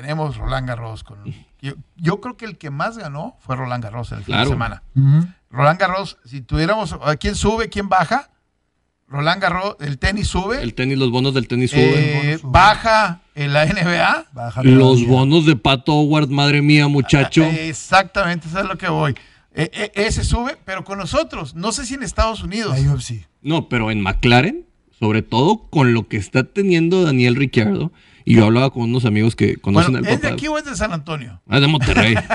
tenemos Roland Garros. Con, yo, creo que el que más ganó fue Roland Garros el fin de semana. Roland Garros, si tuviéramos a quién sube, quién baja, Roland Garros, el tenis sube, El tenis, los bonos del tenis suben. eh, suben. baja en la NBA. Baja los bonos de Pato Howard, madre mía, muchacho. Eh, Exactamente, eso es lo que voy. Eh, eh, ese sube, pero con nosotros. No sé si en Estados Unidos. La UFC. No, pero en McLaren, sobre todo con lo que está teniendo Daniel Ricciardo, y yo hablaba con unos amigos que conocen Bueno, al ¿es de aquí o es de San Antonio? Ah, de Monterrey.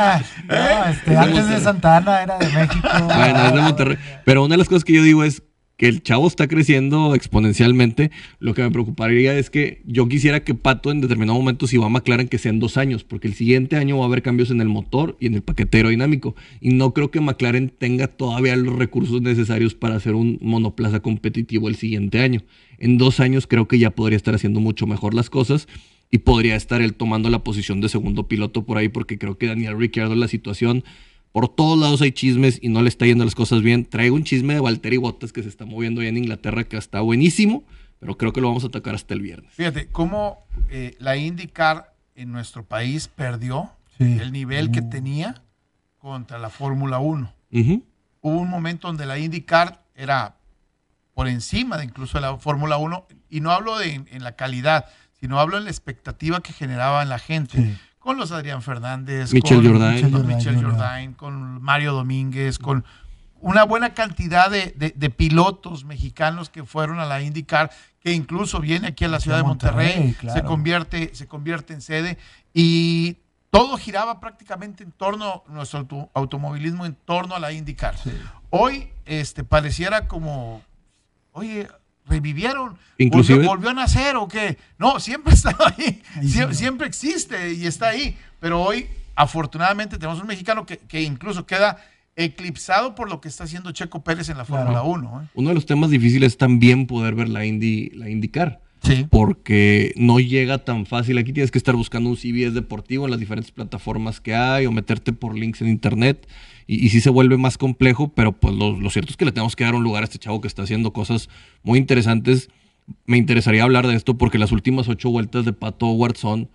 Ah, no, este, antes de Santana era de México. bueno, es de Monterrey. Pero una de las cosas que yo digo es que el chavo está creciendo exponencialmente. Lo que me preocuparía es que yo quisiera que Pato en determinado momento, si va a McLaren, que sean dos años, porque el siguiente año va a haber cambios en el motor y en el paquete aerodinámico. Y no creo que McLaren tenga todavía los recursos necesarios para hacer un monoplaza competitivo el siguiente año. En dos años creo que ya podría estar haciendo mucho mejor las cosas y podría estar él tomando la posición de segundo piloto por ahí, porque creo que Daniel Ricciardo la situación por todos lados hay chismes y no le está yendo las cosas bien. Traigo un chisme de Valtteri Bottas que se está moviendo ya en Inglaterra que está buenísimo, pero creo que lo vamos a atacar hasta el viernes. Fíjate, cómo eh, la IndyCar en nuestro país perdió Sí. el nivel que Uh. tenía contra la Fórmula 1. Ujú. Hubo un momento donde la IndyCar era por encima de incluso de la Fórmula 1, y no hablo de en, en la calidad, sino hablo en la expectativa que generaba en la gente. Sí. Con los Adrián Fernández, Michel con, Jourdain. Michel con Michel Mario Domínguez, con una buena cantidad de, de- de pilotos mexicanos que fueron a la IndyCar, que incluso viene aquí a la ciudad de Monterrey, Monterrey, se, convierte, se convierte en sede y todo giraba prácticamente en torno, nuestro auto- automovilismo en torno a la IndyCar. Sí. Hoy este, pareciera como, oye, revivieron, Inclusive- volvió, volvió a nacer o qué. No, siempre estaba ahí, Ahí Sie- sí. siempre existe y está ahí. Pero hoy, afortunadamente, tenemos un mexicano que, que incluso queda eclipsado por lo que está haciendo Checo Pérez en la Claro. Fórmula 1. ¿eh? Uno de los temas difíciles es también poder ver la Indy, la IndyCar. Sí. Porque no llega tan fácil. Aquí tienes que estar buscando un CBS deportivo en las diferentes plataformas que hay o meterte por links en internet. Y, y sí se vuelve más complejo, pero pues lo, lo cierto es que le tenemos que dar un lugar a este chavo que está haciendo cosas muy interesantes. Me interesaría hablar de esto porque las últimas ocho vueltas de Pato Howard son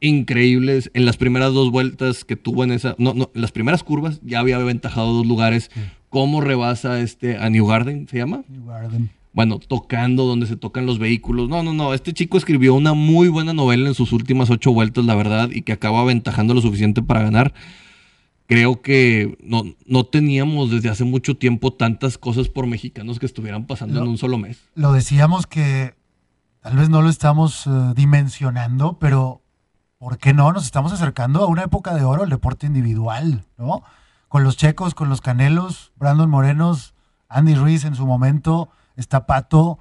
increíbles. En las primeras dos vueltas que tuvo en esa, no, no, en las primeras curvas ya había aventajado dos lugares. ¿Cómo rebasa este a New Garden? ¿Se llama? New Garden. bueno, tocando donde se tocan los vehículos. No, no, no. Este chico escribió una muy buena novela en sus últimas ocho vueltas, la verdad, y que acaba aventajando lo suficiente para ganar. Creo que no, no teníamos desde hace mucho tiempo tantas cosas por mexicanos que estuvieran pasando en un solo mes. Lo decíamos que tal vez no lo estamos eh, dimensionando, pero ¿por qué no? Nos estamos acercando a una época de oro al deporte individual, ¿no? Con los checos, con los canelos, Brandon Morenos, Andy Ruiz en su momento, está Pato.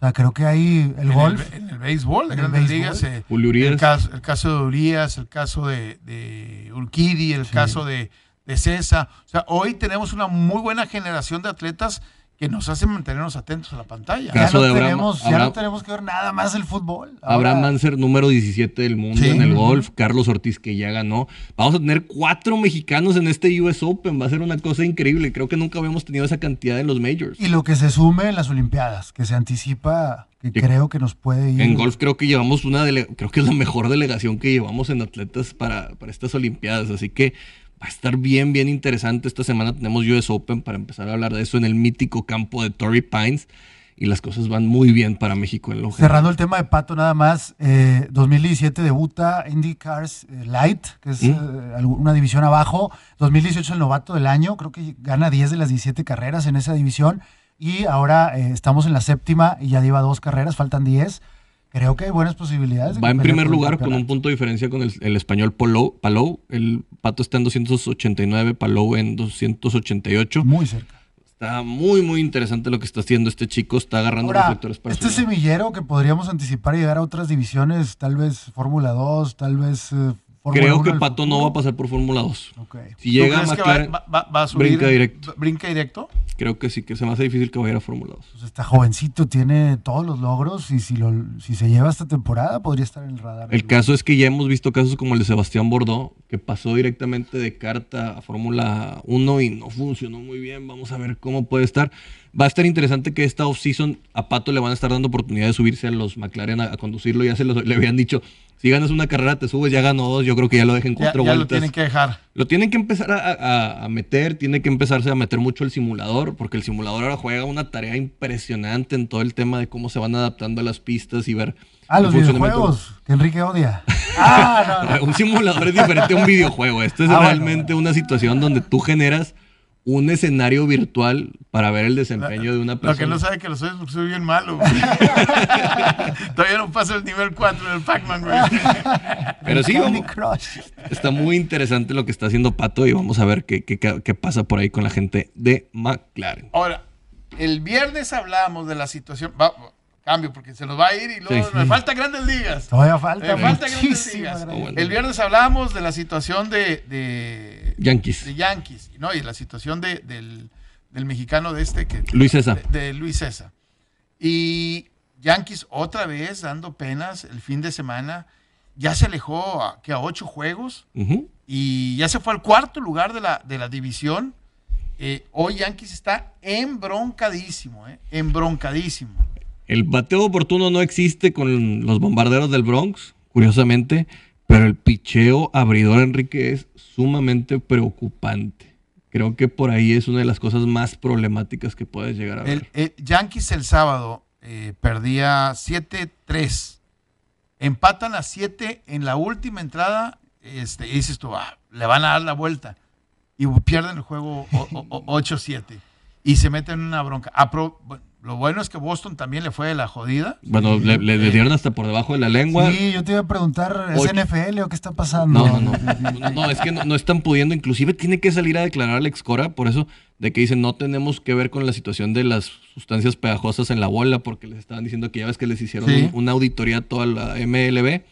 O sea, creo que hay el En golf. El, en el béisbol, de grandes béisbol. ligas. eh. El caso, el caso de Urias, el caso de, de Urquidi, el Sí. caso de, de César. O sea, hoy tenemos una muy buena generación de atletas que nos hacen mantenernos atentos a la pantalla. Ya no, de Abraham- tenemos, ya Abraham- no tenemos que ver nada más el fútbol. Ahora- Abraham Manser, número 17 del mundo Sí. en el golf. Carlos Ortiz, que ya ganó. Vamos a tener cuatro mexicanos en este US Open. Va a ser una cosa increíble. Creo que nunca habíamos tenido esa cantidad en los majors. Y lo que se sume en las Olimpiadas, que se anticipa, que Sí. creo que nos puede ir. En golf creo que llevamos una dele- creo que es la mejor delegación que llevamos en atletas para, para estas Olimpiadas. Así que va a estar bien, bien interesante. Esta semana tenemos US Open para empezar a hablar de eso en el mítico campo de Torrey Pines. Y las cosas van muy bien para México en lo general. Cerrando el tema de Pato nada más, eh, 2017 debuta IndyCars eh, Light, que es ¿Mm? eh, una división abajo. 2018 el novato del año, creo que gana 10 de las 17 carreras en esa división. Y ahora eh, estamos en la séptima y ya lleva dos carreras, faltan 10. Creo que hay buenas posibilidades. de Va en primer lugar con un punto de diferencia con el, el español Palou, Palou. El Pato está en 289, Palou en 288. Muy cerca. Está muy, muy interesante lo que está haciendo este chico. Está agarrando Ahora, reflectores para este semillero que podríamos anticipar y llegar a otras divisiones, tal vez Fórmula 2, tal vez eh, Creo 1 que Pato no va a pasar por Fórmula 2. Ok. Si ¿Tú llega a crees que va, McLaren, va- va- va a subir? brinca directo. ¿Brinca directo? creo que sí, que se me hace difícil que vaya a Fórmula 2. Pues está jovencito, tiene todos los logros y si, lo, si se lleva esta temporada podría estar en el radar. El caso es que ya hemos visto casos como el de Sebastián Bordeaux, que pasó directamente de carta a Fórmula 1 y no funcionó muy bien. Vamos a ver cómo puede estar. Va a estar interesante que esta offseason a Pato le van a estar dando oportunidad de subirse a los McLaren a, a conducirlo. Ya se los- le habían dicho, si ganas una carrera te subes, ya ganó dos, yo creo que ya lo dejen Ya, cuatro ya lo vueltas. tienen que dejar. Lo tienen que empezar a, a- a meter, tiene que empezarse a meter mucho el simulador, porque el simulador ahora juega una tarea impresionante en todo el tema de cómo se van adaptando a las pistas y ver Ah, los videojuegos, que Enrique odia. Ah, no, no. Un simulador es diferente a un videojuego. Esto es Ah, bueno, realmente una situación donde tú generas un escenario virtual para ver el desempeño de una Lo persona. que no sabe que lo soy porque soy bien malo. güey. Todavía no paso el nivel 4 del Pac-Man, güey. Pero sí, vamos- está muy interesante lo que está haciendo Pato y vamos a ver qué, qué- qué- pasa por ahí con la gente de McLaren. Ahora, el viernes hablamos de la situación. va- cambio, porque se nos va a ir y luego Sí. me falta grandes ligas. Todavía falta. Me falta grandes ligas. El viernes hablamos de la situación de, de, Yankees. de Yankees, ¿no? Y la situación de- del, del mexicano de este que Luis César. de, de Luis César. Y Yankees otra vez dando penas el fin de semana. Ya se alejó a, que a ocho juegos Ujú. y ya se fue al cuarto lugar de la, de la división. Eh, hoy Yankees está embroncadísimo, ¿eh? embroncadísimo. El bateo oportuno no existe con los bombarderos del Bronx, curiosamente, pero el picheo abridor, Enrique, es sumamente preocupante. Creo que por ahí es una de las cosas más problemáticas que puedes llegar a ver. El, el Yankees el sábado eh, perdía 7-3. Empatan a 7 en la última entrada. Este, y dices tú, ah, le van a dar la vuelta. Y pierden el juego o- o- o- 8-7. Y se meten en una bronca. Apro- lo bueno es que Boston también le fue de la jodida. Bueno, le, le- le dieron hasta por debajo de la lengua. Sí, yo te iba a preguntar, ¿es Ocho. NFL o qué está pasando? No, no, no. No, no, es que no, no están pudiendo. Inclusive tiene que salir a declarar Alex Cora, por eso, de que dicen no tenemos que ver con la situación de las sustancias pegajosas en la bola, porque les estaban diciendo que ya ves que les hicieron Sí. un- una auditoría a toda la MLB.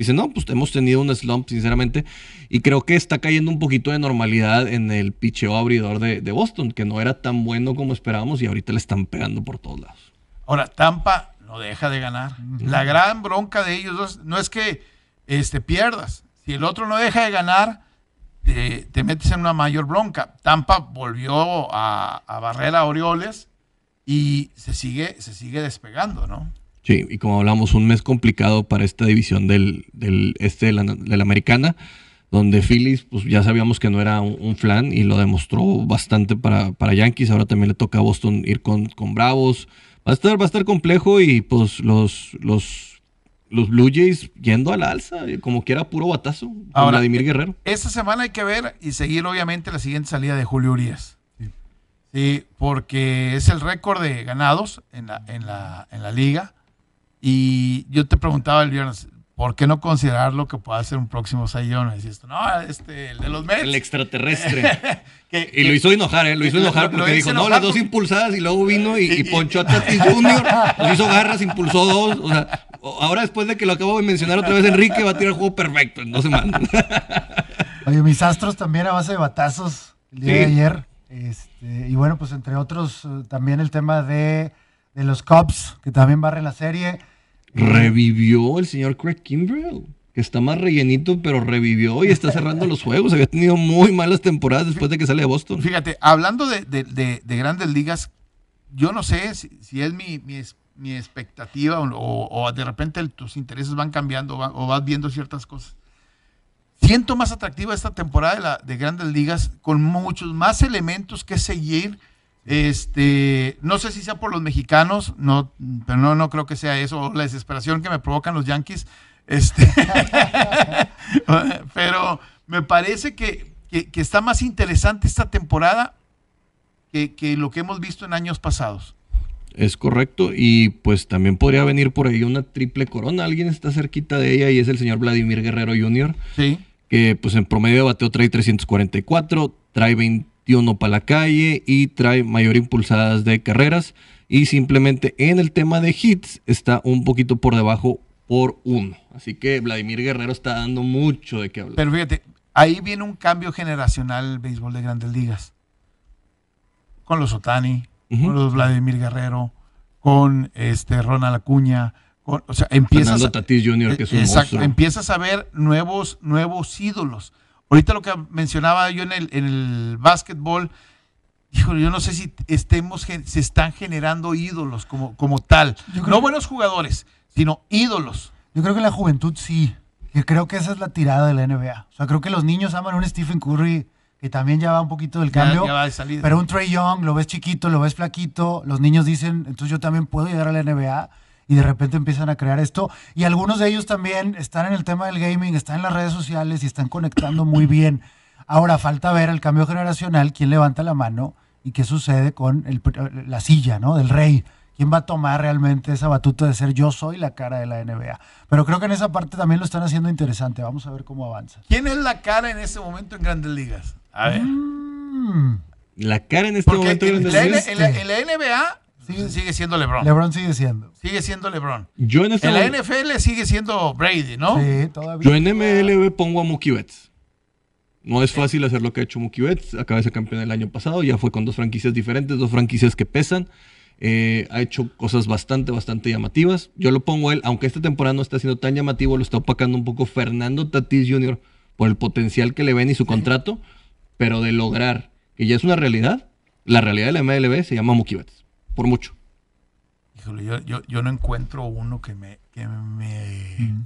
Dicen, no, pues hemos tenido un slump, sinceramente. Y creo que está cayendo un poquito de normalidad en el picheo abridor de, de Boston, que no era tan bueno como esperábamos y ahorita le están pegando por todos lados. Ahora, Tampa no deja de ganar. La gran bronca de ellos dos no es que este, pierdas. Si el otro no deja de ganar, te, te metes en una mayor bronca. Tampa volvió a, a barrer a Orioles y se sigue, se sigue despegando, ¿no? Sí, y como hablamos, un mes complicado para esta división del, del este de la, de la americana, donde Phillies, pues ya sabíamos que no era un, un flan y lo demostró bastante para, para Yankees. Ahora también le toca a Boston ir con, con Bravos. Va a estar, va a estar complejo y pues los, los, los Blue Jays yendo al alza, como quiera puro batazo, con Ahora, Vladimir Guerrero. Esta semana hay que ver y seguir obviamente la siguiente salida de Julio Urias. Sí, porque es el récord de ganados en la, en la, en la liga. Y yo te preguntaba el viernes, ¿por qué no considerarlo que pueda ser un próximo sayón? Y tú, no, este, el de los Mets. El extraterrestre. que- Y lo hizo enojar, ¿eh? Lo hizo Lo- enojar lo porque dijo, no, las dos impulsadas y luego vino y, y Y- ponchó a Tatis Jr., nos hizo garras, impulsó dos. O sea, ahora después de que lo acabo de mencionar otra vez, Enrique va a tirar juego perfecto en dos semanas. Oye, mis astros también a base de batazos el día Sí. de ayer. Este, y bueno, pues entre otros, eh, también el tema de, de los Cubs, que también barren la serie. Revivió el señor Craig Kimbrell, que está más rellenito, pero revivió y está cerrando los juegos. Había tenido muy malas temporadas después de que sale de Boston. Fíjate, hablando de, de- de- de grandes ligas, yo no sé si, es mi, mi, mi expectativa o, de repente tus intereses van cambiando o vas viendo ciertas cosas. Siento más atractiva esta temporada de, la, de grandes ligas con muchos más elementos que seguir. Este, no sé si sea por los mexicanos, no, pero no, no creo que sea eso, la desesperación que me provocan los Yankees. Este, pero me parece que, que- que está más interesante esta temporada que, que lo que hemos visto en años pasados. Es correcto. Y pues también podría venir por ahí una triple corona. Alguien está cerquita de ella y es el señor Vladimir Guerrero Jr. Sí. que pues en promedio de bateo trae 344, trae 21 para la calle y trae mayor impulsadas de carreras y simplemente en el tema de hits está un poquito por debajo por uno. Así que Vladimir Guerrero está dando mucho de qué hablar. Pero fíjate, ahí viene un cambio generacional el béisbol de grandes ligas. Con los Otani, con los Vladimir Guerrero, con este Ronald Acuña. con- o sea, empiezas Fernando Tatis Jr., que es un Exacto, monstruo. empiezas a ver nuevos, nuevos ídolos. Ahorita lo que mencionaba yo en el, en el básquetbol, híjole, yo no sé si estemos, se están generando ídolos como, como tal. Yo creo No que- buenos jugadores, sino ídolos. Yo creo que la juventud sí. Que creo que esa es la tirada de la NBA. O sea, creo que los niños aman a un Stephen Curry que también ya va un poquito del Ya- cambio. ya va de salida. Pero un Trey Young, lo ves chiquito, lo ves flaquito. Los niños dicen, entonces yo también puedo llegar a la NBA. Y de repente empiezan a crear esto. Y algunos de ellos también están en el tema del gaming, están en las redes sociales y están conectando muy bien. Ahora falta ver el cambio generacional, quién levanta la mano y qué sucede con el- la silla, ¿no? Del rey. ¿Quién va a tomar realmente esa batuta de ser yo soy la cara de la NBA? Pero creo que en esa parte también lo están haciendo interesante. Vamos a ver cómo avanza. ¿Quién es la cara en este momento en Grandes Ligas? A ver. Mm, La cara en este Porque momento. en Grandes la, Ligas, en la- en la NBA Sigue siendo LeBron. LeBron sigue siendo. Sigue siendo LeBron. Yo en este En la momento- NFL sigue siendo Brady, ¿no? Sí, todavía. Yo en MLB pongo a Mookie Betts. No es fácil hacer lo que ha hecho Mookie Betts. Acaba de ser campeón el año pasado. Ya fue con dos franquicias diferentes, dos franquicias que pesan. Eh, ha hecho cosas bastante, bastante llamativas. Yo lo pongo a él, aunque esta temporada no está siendo tan llamativo, lo está opacando un poco Fernando Tatis Jr. por el potencial que le ven y su contrato. Pero de lograr que ya es una realidad, la realidad de la MLB se llama Mookie Betts. Por mucho. Híjole, yo, yo, yo no encuentro uno que me, que me,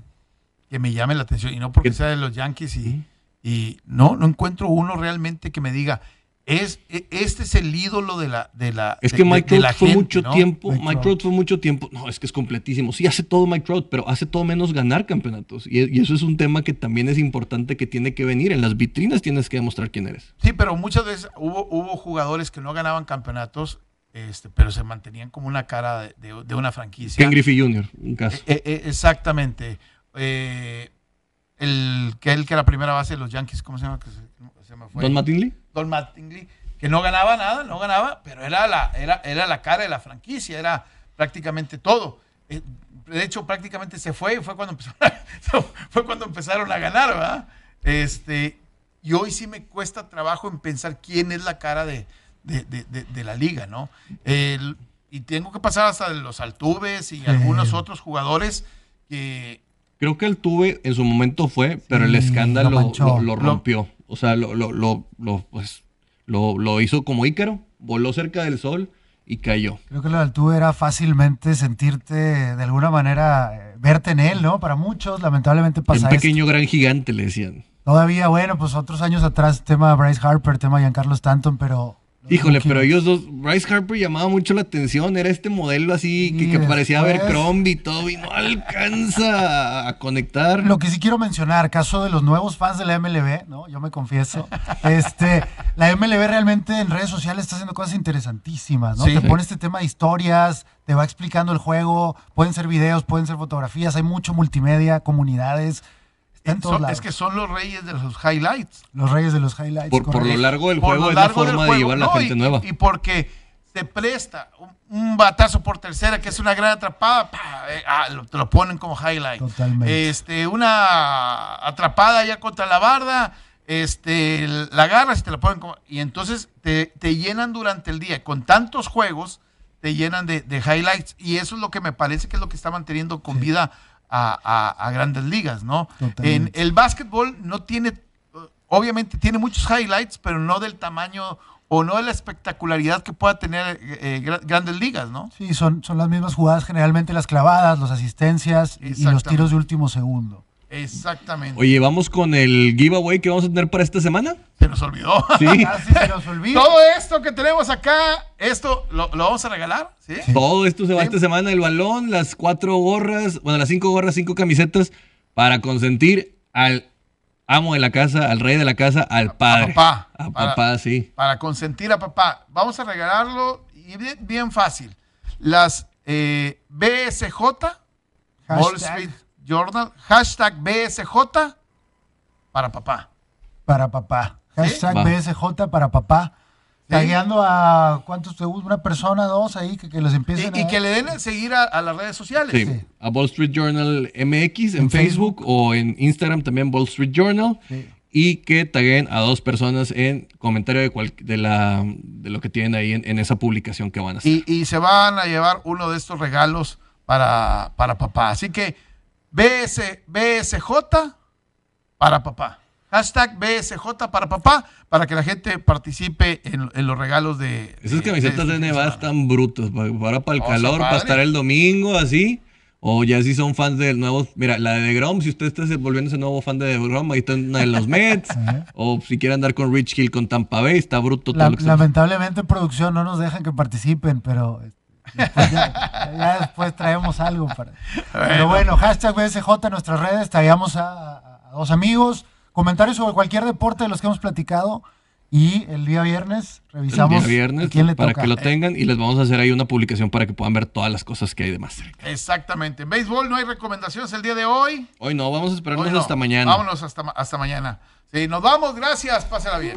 que me llame la atención. Y no porque ¿Qué? sea de los Yankees y, y no, no encuentro uno realmente que me diga, es, e- este es el ídolo de la de la Es de- que Mike Trout fue gente, mucho ¿no? tiempo. Mike Mike Trout. Trout fue mucho tiempo. No, es que es completísimo. Sí, hace todo Mike Trout, pero hace todo menos ganar campeonatos. Y, y eso es un tema que también es importante que tiene que venir. En las vitrinas tienes que demostrar quién eres. Sí, pero muchas veces hubo, hubo jugadores que no ganaban campeonatos, este, pero se mantenían como una cara de, de- de una franquicia. Ken Griffey Jr., un caso. Eh, eh, exactamente. Eh, el que él que era primera base de los Yankees, ¿cómo se llama? Que se, se me fue. Don Mattingly. Don Mattingly, que no ganaba nada, no ganaba, pero era la, era, era la cara de la franquicia, era prácticamente todo. De hecho, prácticamente se fue y fue cuando empezaron a, fue cuando empezaron a ganar, ¿verdad? Este, y hoy sí me cuesta trabajo en pensar quién es la cara de, de- de- de- de la liga, ¿no? El- y tengo que pasar hasta de los Altuves y algunos otros jugadores que Creo que el tuve en su momento fue, pero el escándalo lo lo, manchó. lo rompió. O sea, lo, lo, lo, lo, pues, lo, lo hizo como Ícaro, voló cerca del sol y cayó. Creo que lo del Altuve era fácilmente sentirte de alguna manera, eh, verte en él, ¿no? Para muchos, lamentablemente Un pasa esto. pequeño gran gigante, le decían. Todavía, bueno, pues otros años atrás, tema Bryce Harper, tema Giancarlo Stanton, pero. Híjole, Mookie pero ellos dos, Bryce Harper llamaba mucho la atención, era este modelo así que, que parecía ver Crombie y todo, y no alcanza a conectar. Lo que sí quiero mencionar, caso de los nuevos fans de la MLB, ¿no? Yo me confieso. este, la MLB realmente en redes sociales está haciendo cosas interesantísimas, ¿no? Sí. Te Sí. pone este tema de historias, te va explicando el juego, pueden ser videos, pueden ser fotografías, hay mucho multimedia, comunidades. Está en todos son- lados. es que son los reyes de los highlights. Los reyes de los highlights. por, por lo largo del por juego es la forma de llevar a la ¿no? gente y, nueva. Y porque se presta un, un batazo por tercera, que es una gran atrapada, pa, eh, ah, lo- te lo ponen como highlight. Totalmente. Este, una atrapada ya contra la barda, este, la agarras y te la ponen como... Y entonces te, te llenan durante el día. Con tantos juegos, te llenan de, de highlights. Y eso es lo que me parece que es lo que está manteniendo con Sí. vida a, a- a grandes ligas, ¿no? En el básquetbol no tiene, obviamente tiene muchos highlights, pero no del tamaño o no de la espectacularidad que pueda tener eh, gra- grandes ligas, ¿no? Sí, son, son las mismas jugadas, generalmente las clavadas, las asistencias y- los tiros de último segundo. Exactamente. Oye, vamos con el giveaway que vamos a tener para esta semana. Se nos olvidó. Sí. Ah, sí, se nos olvida. Todo esto que tenemos acá, esto lo, lo vamos a regalar, ¿sí? Todo esto se va Sí. esta semana, el balón, las cuatro gorras, bueno, las cinco gorras, cinco camisetas, para consentir al amo de la casa, al rey de la casa, al padre. papá. A Para- papá, sí. Para consentir a papá. Vamos a regalarlo y bien, bien fácil. Las eh, BSJ, Wall. Street Journal, hashtag BSJ para papá. Para papá. Hashtag. BSJ para papá. Tagueando a cuántos te gusta, una persona, dos ahí que, que los Y, empiecen y a- que le den el seguir a, a las redes sociales. Sí, Sí. a Wall Street Journal MX en, En Facebook, o en Instagram también Wall Street Journal. Sí. Y que taguen a dos personas en comentario de, cual- de, la, de lo que tienen ahí en, en esa publicación que van a hacer. Y, y se van a llevar uno de estos regalos para, para papá. Así que BS, BSJ para papá. Hashtag BSJ para papá, para que la gente participe en, en los regalos de. Esas de- camisetas de fin Nevada están brutas. pa- Para, para el Oh, calor, para estar el domingo, así. O ya si son fans del nuevo. Mira, la de DeGrom, si usted está volviéndose nuevo fan de DeGrom, ahí está una de los Mets. o si quiere andar con Rich Hill con Tampa Bay, está bruto todo La- lo que está- lamentablemente en producción no nos dejan que participen, pero ya, ya después traemos algo para. Pero bueno, hashtag BSJ en nuestras redes, traíamos a, dos amigos, comentarios sobre cualquier deporte de los que hemos platicado y el día viernes el revisamos día viernes a quién le para toca. que lo tengan y les vamos a hacer ahí una publicación para que puedan ver todas las cosas que hay de más cerca. Exactamente. En béisbol no hay recomendaciones el día de hoy. Hoy no, vamos a esperarnos no. hasta mañana. Vámonos hasta, ma- hasta mañana. Sí, nos vamos. Gracias. Pásala bien.